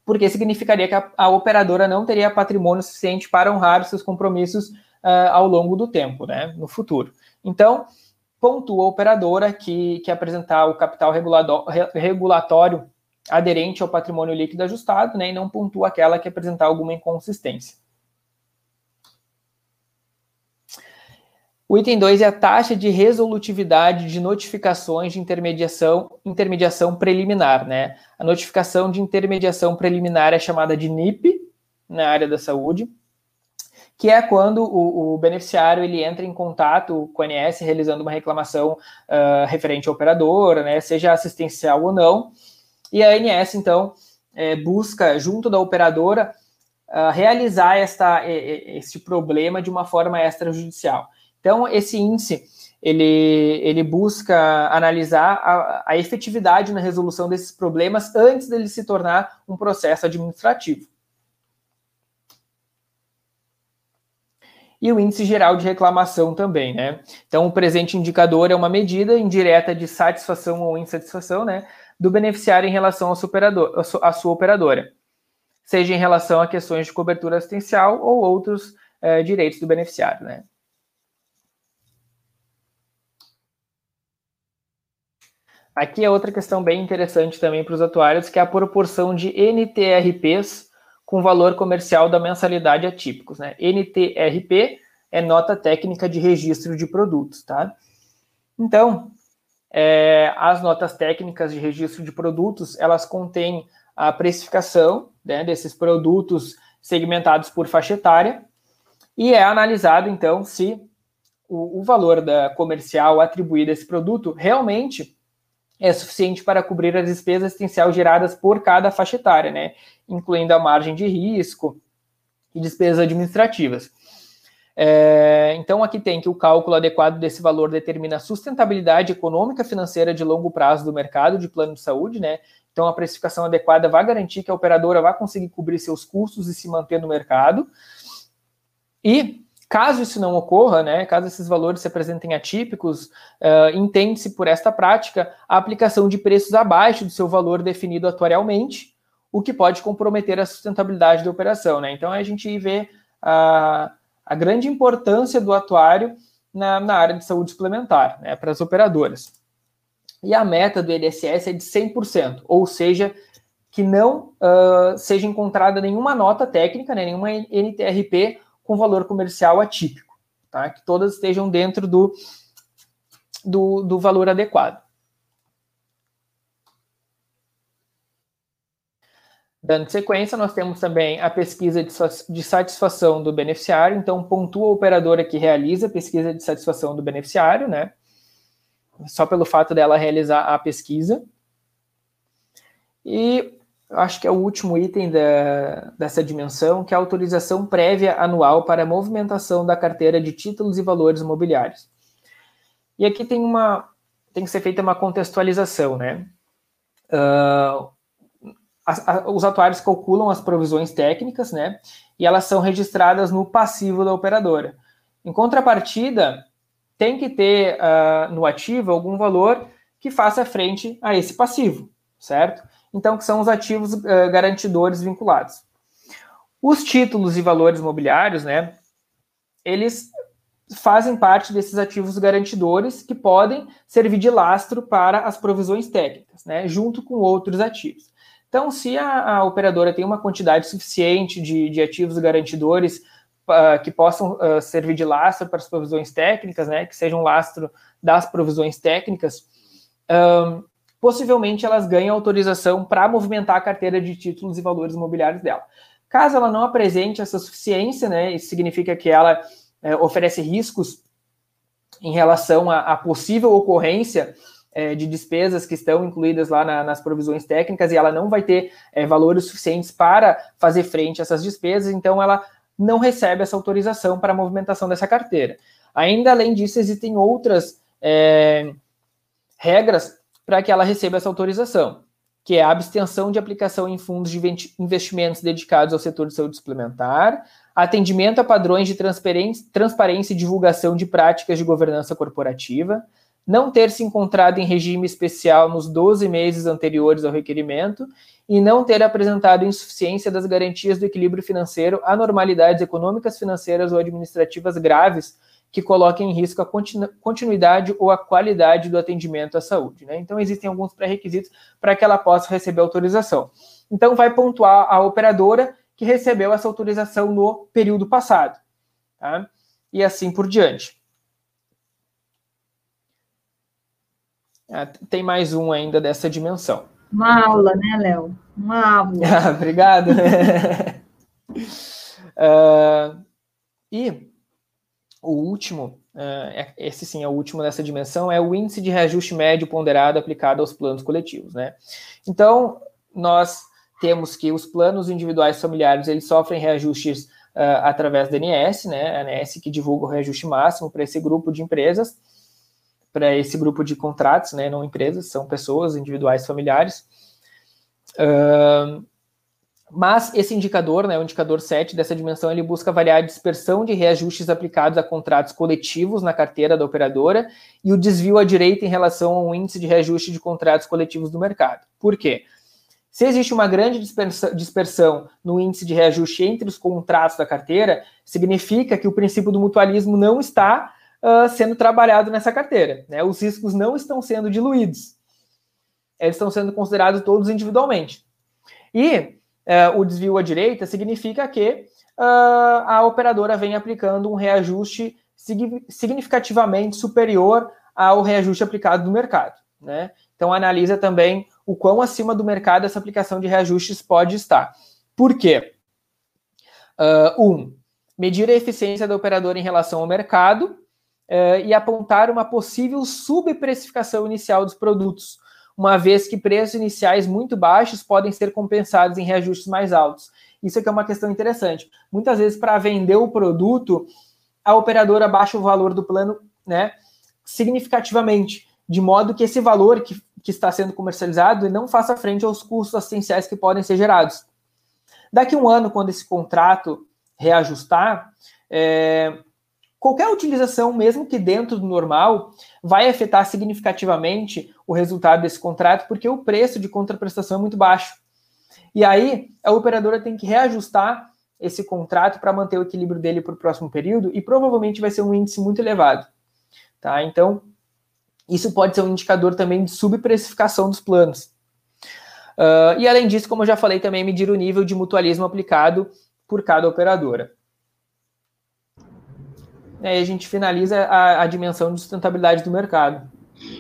porque significaria que a, a operadora não teria patrimônio suficiente para honrar seus compromissos uh, ao longo do tempo, né, no futuro. Então, pontua a operadora que, que apresentar o capital regulatório aderente ao patrimônio líquido ajustado, né, e não pontua aquela que apresentar alguma inconsistência. O item 2 é a taxa de resolutividade de notificações de intermediação, intermediação preliminar. Né? A notificação de intermediação preliminar é chamada de NIP, na área da saúde, que é quando o, o beneficiário ele entra em contato com a ANS realizando uma reclamação uh, referente à operadora, né, seja assistencial ou não, e a ANS, então, é, busca, junto da operadora, uh, realizar esta, este problema de uma forma extrajudicial. Então, esse índice, ele, ele busca analisar a, a efetividade na resolução desses problemas antes dele se tornar um processo administrativo. e o índice geral de reclamação também, né? Então, o presente indicador é uma medida indireta de satisfação ou insatisfação, né, do beneficiário em relação ao superador, à sua operadora, seja em relação a questões de cobertura assistencial ou outros eh, direitos do beneficiário, né? Aqui é outra questão bem interessante também para os atuários, que é a proporção de NTRPs com valor comercial da mensalidade atípicos. Né? NTRP é nota técnica de registro de produtos. Tá? Então, é, as notas técnicas de registro de produtos, elas contêm a precificação né, desses produtos segmentados por faixa etária e é analisado, então, se o, o valor da comercial atribuído a esse produto realmente é suficiente para cobrir as despesas assistenciais geradas por cada faixa etária, né? Incluindo a margem de risco e despesas administrativas. É, então, aqui tem que o cálculo adequado desse valor determina a sustentabilidade econômica financeira de longo prazo do mercado de plano de saúde, né? Então, a precificação adequada vai garantir que a operadora vai conseguir cobrir seus custos e se manter no mercado. E Caso isso não ocorra, né, caso esses valores se apresentem atípicos, uh, entende-se por esta prática a aplicação de preços abaixo do seu valor definido atuarialmente, o que pode comprometer a sustentabilidade da operação. Né? Então a gente vê a, a grande importância do atuário na, na área de saúde suplementar, né, para as operadoras. E a meta do INSS é de 100%, ou seja, que não uh, seja encontrada nenhuma nota técnica, né, nenhuma NTRP com valor comercial atípico, tá? Que todas estejam dentro do, do, do valor adequado. Dando sequência, nós temos também a pesquisa de satisfação do beneficiário. Então, pontua a operadora que realiza a pesquisa de satisfação do beneficiário, né? Só pelo fato dela realizar a pesquisa. E acho que é o último item da, dessa dimensão, que é a autorização prévia anual para a movimentação da carteira de títulos e valores imobiliários. E aqui tem uma tem que ser feita uma contextualização, né? Uh, a, a, os atuários calculam as provisões técnicas, né? E elas são registradas no passivo da operadora. Em contrapartida, tem que ter uh, no ativo algum valor que faça frente a esse passivo, certo? Então que são os ativos uh, garantidores vinculados. Os títulos e valores imobiliários, né, eles fazem parte desses ativos garantidores que podem servir de lastro para as provisões técnicas, né, junto com outros ativos. Então, se a, a operadora tem uma quantidade suficiente de, de ativos garantidores uh, que possam uh, servir de lastro para as provisões técnicas, né, que sejam lastro das provisões técnicas, um, possivelmente elas ganham autorização para movimentar a carteira de títulos e valores imobiliários dela. Caso ela não apresente essa suficiência, né, isso significa que ela é, oferece riscos em relação à, possível ocorrência é, de despesas que estão incluídas lá na, nas provisões técnicas e ela não vai ter é, valores suficientes para fazer frente a essas despesas, então ela não recebe essa autorização para a movimentação dessa carteira. Ainda além disso, existem outras é, regras para que ela receba essa autorização, que é a abstenção de aplicação em fundos de investimentos dedicados ao setor de saúde suplementar, atendimento a padrões de transparência e divulgação de práticas de governança corporativa, não ter se encontrado em regime especial nos 12 meses anteriores ao requerimento e não ter apresentado insuficiência das garantias do equilíbrio financeiro, anormalidades econômicas, financeiras ou administrativas graves que coloquem em risco a continuidade ou a qualidade do atendimento à saúde. Né? Então, existem alguns pré-requisitos para que ela possa receber autorização. Então, vai pontuar a operadora que recebeu essa autorização no período passado. Tá? E assim por diante. Ah, tem mais um ainda dessa dimensão. Uma aula, né, Léo? Uma aula. *laughs* Obrigado. uh, *laughs* e o último, uh, esse sim é o último dessa dimensão, é o índice de reajuste médio ponderado aplicado aos planos coletivos, né? Então, nós temos que os planos individuais familiares, eles sofrem reajustes uh, através da ANS, né? A ANS que divulga o reajuste máximo para esse grupo de empresas, para esse grupo de contratos, né, não empresas, são pessoas individuais familiares. Uh, mas esse indicador, né, o indicador 7 dessa dimensão, ele busca avaliar a dispersão de reajustes aplicados a contratos coletivos na carteira da operadora e o desvio à direita em relação ao índice de reajuste de contratos coletivos do mercado. Por quê? Se existe uma grande dispersão no índice de reajuste entre os contratos da carteira, significa que o princípio do mutualismo não está uh, sendo trabalhado nessa carteira. Né? Os riscos não estão sendo diluídos. Eles estão sendo considerados todos individualmente. E uh, o desvio à direita significa que uh, a operadora vem aplicando um reajuste significativamente superior ao reajuste aplicado no mercado. Né? Então, analisa também o quão acima do mercado essa aplicação de reajustes pode estar. Por quê? Uh, um, medir a eficiência da operadora em relação ao mercado uh, e apontar uma possível subprecificação inicial dos produtos, uma vez que preços iniciais muito baixos podem ser compensados em reajustes mais altos. Isso aqui é uma questão interessante. Muitas vezes, para vender o produto, a operadora baixa o valor do plano né, significativamente, de modo que esse valor que, que está sendo comercializado não faça frente aos custos assistenciais que podem ser gerados. Daqui a um ano, quando esse contrato reajustar, é, qualquer utilização, mesmo que dentro do normal, vai afetar significativamente o resultado desse contrato, porque o preço de contraprestação é muito baixo. E aí, a operadora tem que reajustar esse contrato para manter o equilíbrio dele para o próximo período e provavelmente vai ser um índice muito elevado. Tá? Então, isso pode ser um indicador também de subprecificação dos planos. Uh, e além disso, como eu já falei, também medir o nível de mutualismo aplicado por cada operadora. Aí a gente finaliza a, a dimensão de sustentabilidade do mercado.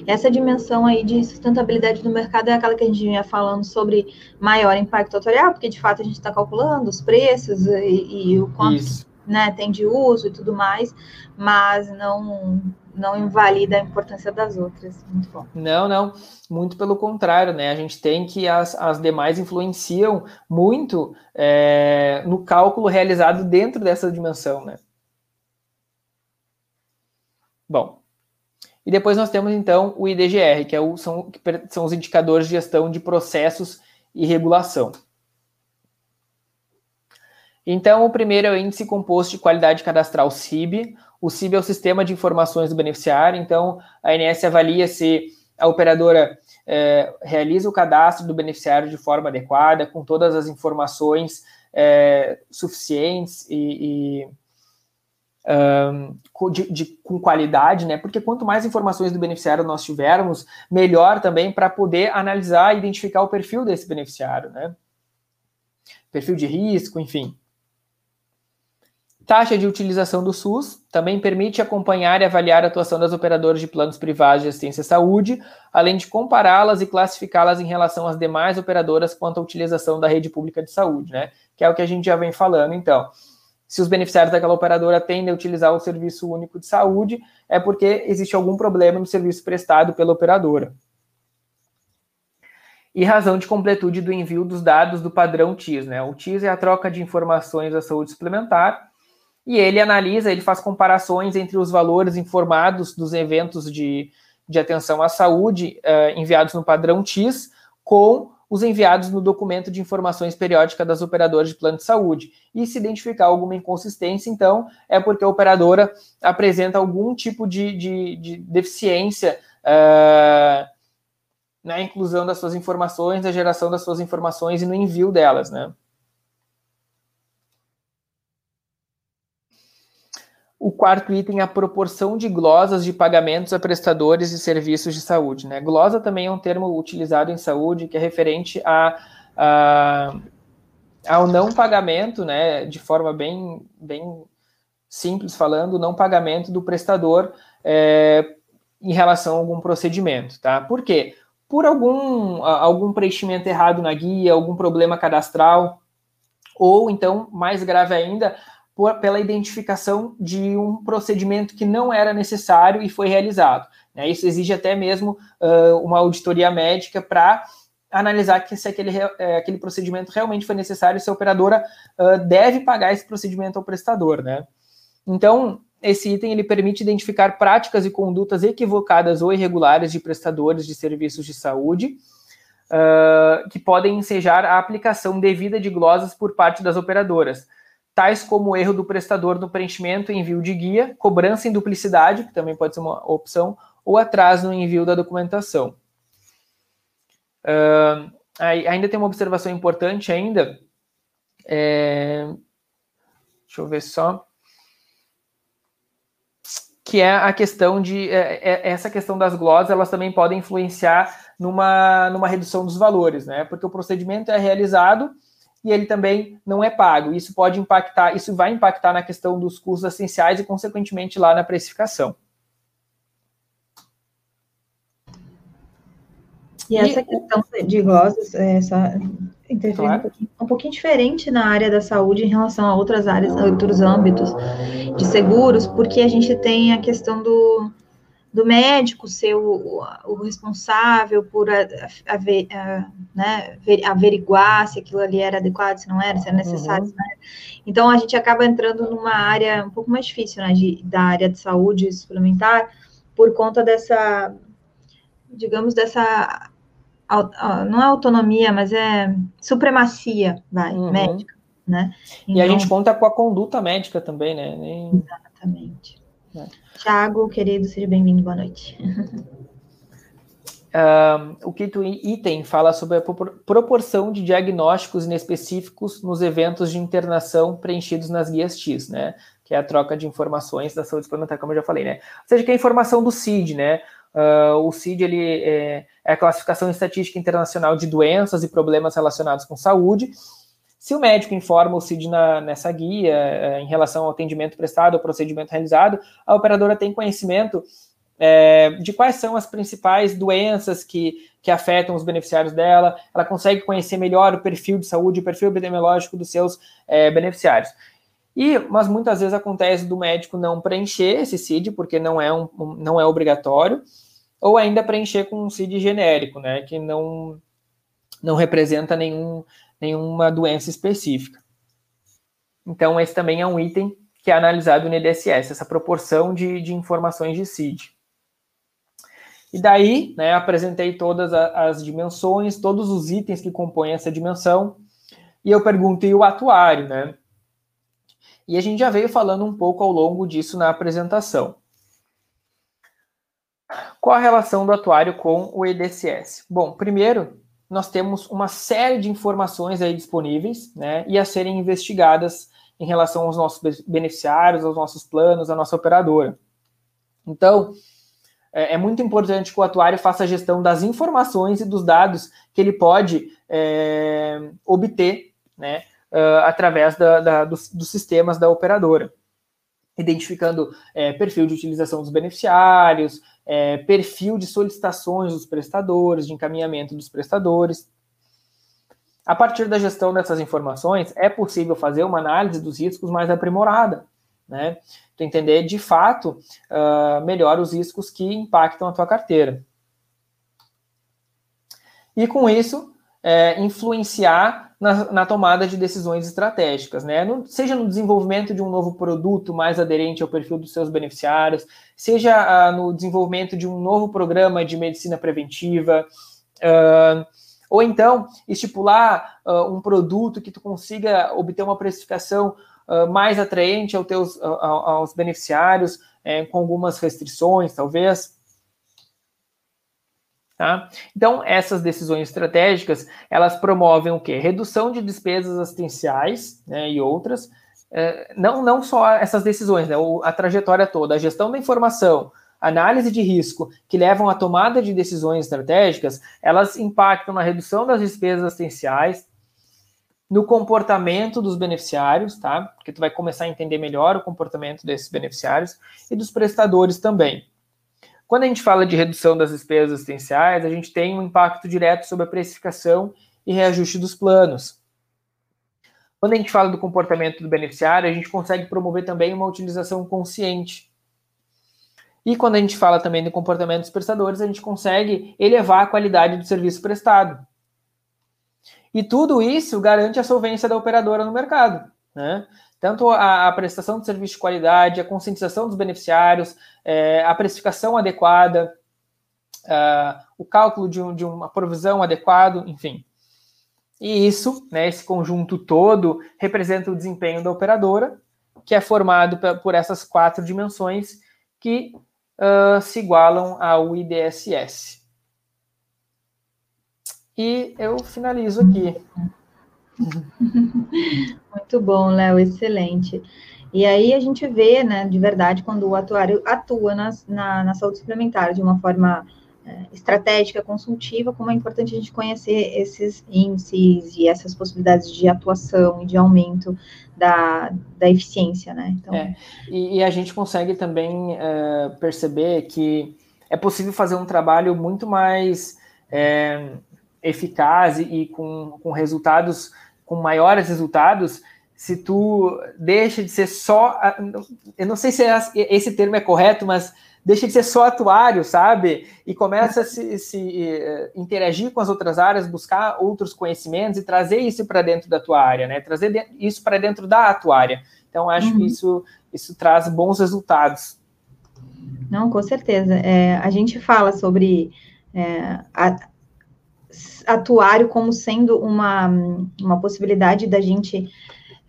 Essa dimensão aí de sustentabilidade do mercado é aquela que a gente vinha falando sobre maior impacto autorial, porque de fato a gente está calculando os preços e, e o quanto né, tem de uso e tudo mais, mas não não invalida a importância das outras. Muito bom. Não, não, muito pelo contrário, né? A gente tem que as, as demais influenciam muito é, no cálculo realizado dentro dessa dimensão, né? Bom, e depois nós temos então o IDGR, que, é o, são, que são os indicadores de gestão de processos e regulação. Então, o primeiro é o Índice Composto de Qualidade Cadastral CIB. O CIB é o Sistema de Informações do Beneficiário. Então, a ANS avalia se a operadora é, realiza o cadastro do beneficiário de forma adequada, com todas as informações é, suficientes e, e de, de, com qualidade, né? Porque quanto mais informações do beneficiário nós tivermos, melhor também para poder analisar e identificar o perfil desse beneficiário, né? Perfil de risco, enfim. Taxa de utilização do SUS também permite acompanhar e avaliar a atuação das operadoras de planos privados de assistência à saúde, além de compará-las e classificá-las em relação às demais operadoras quanto à utilização da rede pública de saúde, né? Que é o que a gente já vem falando, então se os beneficiários daquela operadora tendem a utilizar o serviço único de saúde, é porque existe algum problema no serviço prestado pela operadora. E razão de completude do envio dos dados do padrão TIS. Né? O TIS é a troca de informações da saúde suplementar, e ele analisa, ele faz comparações entre os valores informados dos eventos de, de atenção à saúde uh, enviados no padrão TIS com os enviados no documento de informações periódica das operadoras de plano de saúde. E se identificar alguma inconsistência, então, é porque a operadora apresenta algum tipo de, de, de deficiência uh, na inclusão das suas informações, na geração das suas informações e no envio delas, né? O quarto item é a proporção de glosas de pagamentos a prestadores de serviços de saúde. Né? Glosa também é um termo utilizado em saúde que é referente a, a ao não pagamento, né, de forma bem, bem simples falando, não pagamento do prestador é, em relação a algum procedimento, tá? Por quê? Por algum, algum preenchimento errado na guia, algum problema cadastral, ou então, mais grave ainda, por, pela identificação de um procedimento que não era necessário e foi realizado. Né? Isso exige até mesmo uh, uma auditoria médica para analisar que se aquele, é, aquele procedimento realmente foi necessário e se a operadora uh, deve pagar esse procedimento ao prestador. Né? Então, esse item ele permite identificar práticas e condutas equivocadas ou irregulares de prestadores de serviços de saúde, uh, que podem ensejar a aplicação devida de glosas por parte das operadoras, tais como o erro do prestador no preenchimento e envio de guia, cobrança em duplicidade, que também pode ser uma opção, ou atraso no envio da documentação. Uh, ainda tem uma observação importante ainda. É, deixa eu ver só. Que é a questão de. É, é, essa questão das glosas, elas também podem influenciar numa, numa redução dos valores, né? Porque o procedimento é realizado e ele também não é pago. Isso pode impactar, isso vai impactar na questão dos custos essenciais e, consequentemente, lá na precificação. E, essa questão de glosas, é, só claro. um, pouquinho, um pouquinho diferente na área da saúde em relação a outras áreas, a outros âmbitos de seguros, porque a gente tem a questão do, do médico ser o, o responsável por a, a, a, né, averiguar se aquilo ali era adequado, se não era, se era necessário. Uhum. Né? Então, a gente acaba entrando numa área um pouco mais difícil, né, de, da área de saúde suplementar, por conta dessa, digamos, dessa, não é autonomia, mas é supremacia, vai, uhum. médica, né? Então, e a gente então conta com a conduta médica também, né? Nem... Exatamente. É. Tiago, querido, seja bem-vindo, boa noite. *laughs* Uh, o quinto item fala sobre a proporção de diagnósticos inespecíficos nos eventos de internação preenchidos nas guias TIS, né? Que é a troca de informações da saúde suplementar, como eu já falei, né? Ou seja, que é a informação do CID, né? Uh, o CID ele é, é, a classificação estatística internacional de doenças e problemas relacionados com saúde, se o médico informa o CID na, nessa guia é, em relação ao atendimento prestado, ao procedimento realizado, a operadora tem conhecimento é, de quais são as principais doenças que, que afetam os beneficiários dela, ela consegue conhecer melhor o perfil de saúde, o perfil epidemiológico dos seus é, beneficiários. E, mas muitas vezes acontece do médico não preencher esse CID, porque não é, um, não é obrigatório, ou ainda preencher com um CID genérico, né, que não, não representa nenhum, nenhuma doença específica. Então, esse também é um item que é analisado no IDSS, essa proporção de, de informações de CID. E daí, né, apresentei todas as dimensões, todos os itens que compõem essa dimensão, e eu perguntei o atuário, né? E a gente já veio falando um pouco ao longo disso na apresentação. Qual a relação do atuário com o EDSS? Bom, primeiro, nós temos uma série de informações aí disponíveis, né, e a serem investigadas em relação aos nossos beneficiários, aos nossos planos, à nossa operadora. Então, é, é muito importante que o atuário faça a gestão das informações e dos dados que ele pode é, obter, né, uh, através da, da, dos, dos, sistemas da operadora, identificando é, perfil de utilização dos beneficiários, é, perfil de solicitações dos prestadores, de encaminhamento dos prestadores. A partir da gestão dessas informações, é possível fazer uma análise dos riscos mais aprimorada, né? Tu entender de fato uh, melhor os riscos que impactam a tua carteira. E com isso, é, influenciar na, na, tomada de decisões estratégicas, né? No, seja no desenvolvimento de um novo produto mais aderente ao perfil dos seus beneficiários, seja ah, no desenvolvimento de um novo programa de medicina preventiva, Ou então, estipular um produto que tu consiga obter uma precificação mais atraente aos, teus, aos beneficiários, é, com algumas restrições, talvez. Tá? Então, essas decisões estratégicas, elas promovem o quê? Redução de despesas assistenciais né, e outras, é, não, não só essas decisões, né, a trajetória toda, a gestão da informação, análise de risco, que levam à tomada de decisões estratégicas, elas impactam na redução das despesas assistenciais, no comportamento dos beneficiários, tá? Porque tu vai começar a entender melhor o comportamento desses beneficiários e dos prestadores também. Quando a gente fala de redução das despesas assistenciais, a gente tem um impacto direto sobre a precificação e reajuste dos planos. Quando a gente fala do comportamento do beneficiário, a gente consegue promover também uma utilização consciente. E quando a gente fala também do comportamento dos prestadores, a gente consegue elevar a qualidade do serviço prestado. E tudo isso garante a solvência da operadora no mercado. Né? Tanto a, a, prestação de serviço de qualidade, a conscientização dos beneficiários, é, a precificação adequada, uh, o cálculo de, um, de, uma provisão adequado, enfim. E isso, né, esse conjunto todo, representa o desempenho da operadora, que é formado por essas quatro dimensões que uh, se igualam ao IDSS. E eu finalizo aqui. *laughs* Muito bom, Léo, excelente. E aí a gente vê, né, de verdade, quando o atuário atua na, na, na saúde suplementar de uma forma é, estratégica, consultiva, como é importante a gente conhecer esses índices e essas possibilidades de atuação e de aumento da, da eficiência, né? Então... É, e, e, a gente consegue também é, perceber que é possível fazer um trabalho muito mais é, eficaz e, e com, com resultados com maiores resultados se tu deixa de ser só. Eu não sei se é esse termo é correto, mas deixa de ser só atuário, sabe? E começa a se, se uh, interagir com as outras áreas, buscar outros conhecimentos e trazer isso para dentro da tua área, né? Trazer isso para dentro da atuária. Então, acho uhum. que isso, isso traz bons resultados. Não, com certeza. É, a gente fala sobre é, a, atuário como sendo uma, uma possibilidade da gente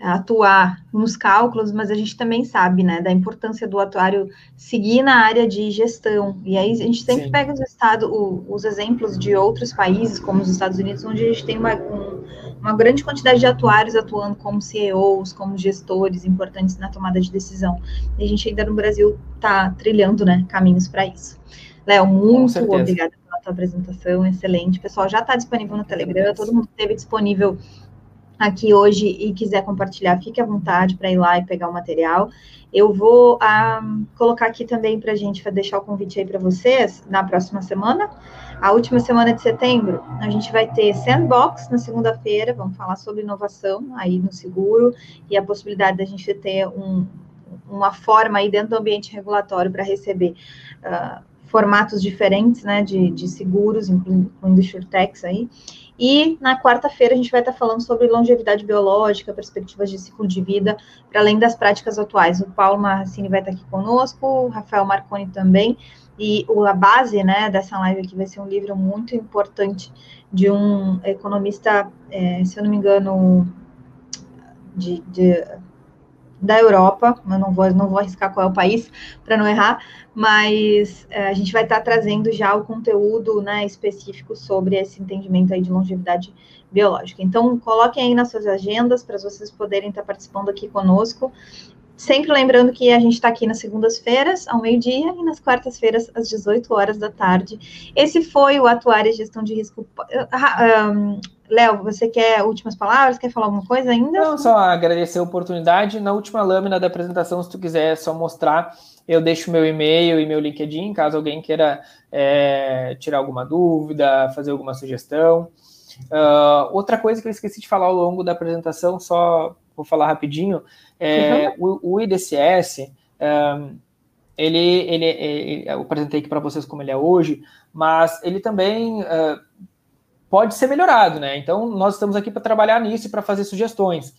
atuar nos cálculos, mas a gente também sabe, né, da importância do atuário seguir na área de gestão. E aí a gente sempre Sim. pega os, estado, o, os exemplos de outros países, como os Estados Unidos, onde a gente tem uma, um, uma grande quantidade de atuários atuando como CEOs, como gestores importantes na tomada de decisão. E a gente ainda no Brasil está trilhando, né, caminhos para isso. Léo, muito obrigada tua apresentação, excelente. O pessoal já está disponível no Telegram, todo mundo esteve disponível aqui hoje e quiser compartilhar, fique à vontade para ir lá e pegar o material. Eu vou ah, colocar aqui também para a gente deixar o convite aí para vocês na próxima semana. A última semana de setembro, a gente vai ter Sandbox na segunda-feira, vamos falar sobre inovação aí no seguro e a possibilidade da gente ter um, uma forma aí dentro do ambiente regulatório para receber uh, formatos diferentes, né, de, de seguros, incluindo InsurTechs aí. E na quarta-feira a gente vai estar falando sobre longevidade biológica, perspectivas de ciclo de vida, para além das práticas atuais. O Paulo Marracini vai estar aqui conosco, o Rafael Marconi também. E a base né, dessa live aqui vai ser um livro muito importante de um economista, é, se eu não me engano, de, de da Europa, eu não vou, não vou arriscar qual é o país para não errar, mas é, a gente vai estar tá trazendo já o conteúdo né, específico sobre esse entendimento aí de longevidade biológica. Então, coloquem aí nas suas agendas para vocês poderem estar tá participando aqui conosco. Sempre lembrando que a gente está aqui nas segundas-feiras, ao meio-dia, e nas quartas-feiras, às 18 horas da tarde. Esse foi o Atuária Gestão de Risco. Um, Léo, você quer últimas palavras? Quer falar alguma coisa ainda? Não, só agradecer a oportunidade. Na última lâmina da apresentação, se tu quiser só mostrar, eu deixo meu e-mail e meu LinkedIn, caso alguém queira é, tirar alguma dúvida, fazer alguma sugestão. Uh, outra coisa que eu esqueci de falar ao longo da apresentação, só vou falar rapidinho, é, uhum. o, o, IDCS, um, ele, ele, ele, eu apresentei aqui para vocês como ele é hoje, mas ele também uh, pode ser melhorado, né? Então, nós estamos aqui para trabalhar nisso e para fazer sugestões.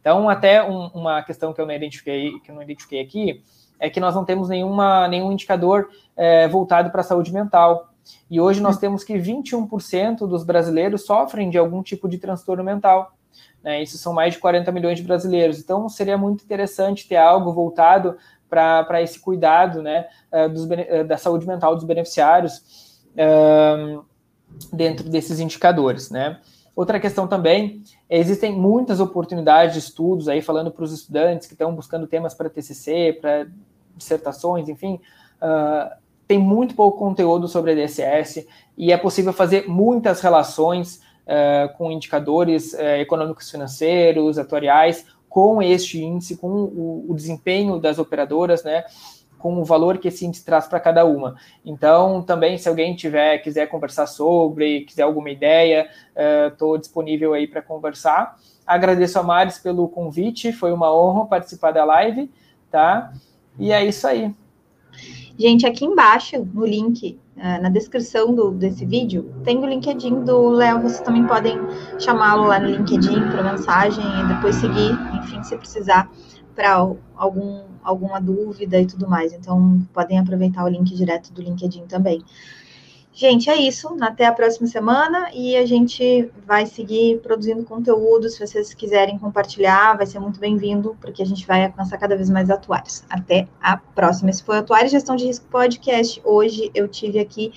Então, até um, uma questão que eu não identifiquei, que não identifiquei aqui, é que nós não temos nenhuma, nenhum indicador é, voltado para a saúde mental. E hoje nós temos que 21% dos brasileiros sofrem de algum tipo de transtorno mental. Né? Isso são mais de 40 milhões de brasileiros. Então, seria muito interessante ter algo voltado para esse cuidado né, eh, dos, eh, da saúde mental dos beneficiários dentro desses indicadores. Né? Outra questão também, existem muitas oportunidades de estudos aí falando para os estudantes que estão buscando temas para TCC, para dissertações, enfim, uh, tem muito pouco conteúdo sobre a DSS e é possível fazer muitas relações uh, com indicadores uh, econômicos financeiros, atuariais, com este índice, com o, o desempenho das operadoras, né? Com o valor que esse índice traz para cada uma. Então, também, se alguém tiver, quiser conversar sobre, quiser alguma ideia, estou uh, disponível aí para conversar. Agradeço a Maris pelo convite, foi uma honra participar da live, tá? E é isso aí. Gente, aqui embaixo, no link, uh, na descrição do, desse vídeo, tem o LinkedIn do Léo. Vocês também podem chamá-lo lá no LinkedIn para mensagem e depois seguir, enfim, se precisar para algum, alguma dúvida e tudo mais. Então, podem aproveitar o link direto do LinkedIn também. Gente, é isso. Até a próxima semana e a gente vai seguir produzindo conteúdo. Se vocês quiserem compartilhar, vai ser muito bem-vindo, porque a gente vai alcançar cada vez mais atuários. Até a próxima. Esse foi o Atuário Gestão de Risco Podcast. Hoje eu tive aqui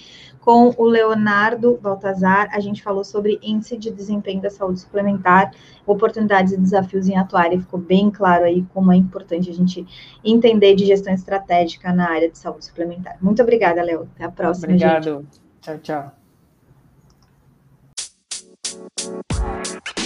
com o Leonardo Baltazar. A gente falou sobre índice de desempenho da saúde suplementar, oportunidades e desafios em atuária. Ficou bem claro aí como é importante a gente entender de gestão estratégica na área de saúde suplementar. Muito obrigada, Léo. Até a próxima, Obrigado. Gente. Tchau, tchau.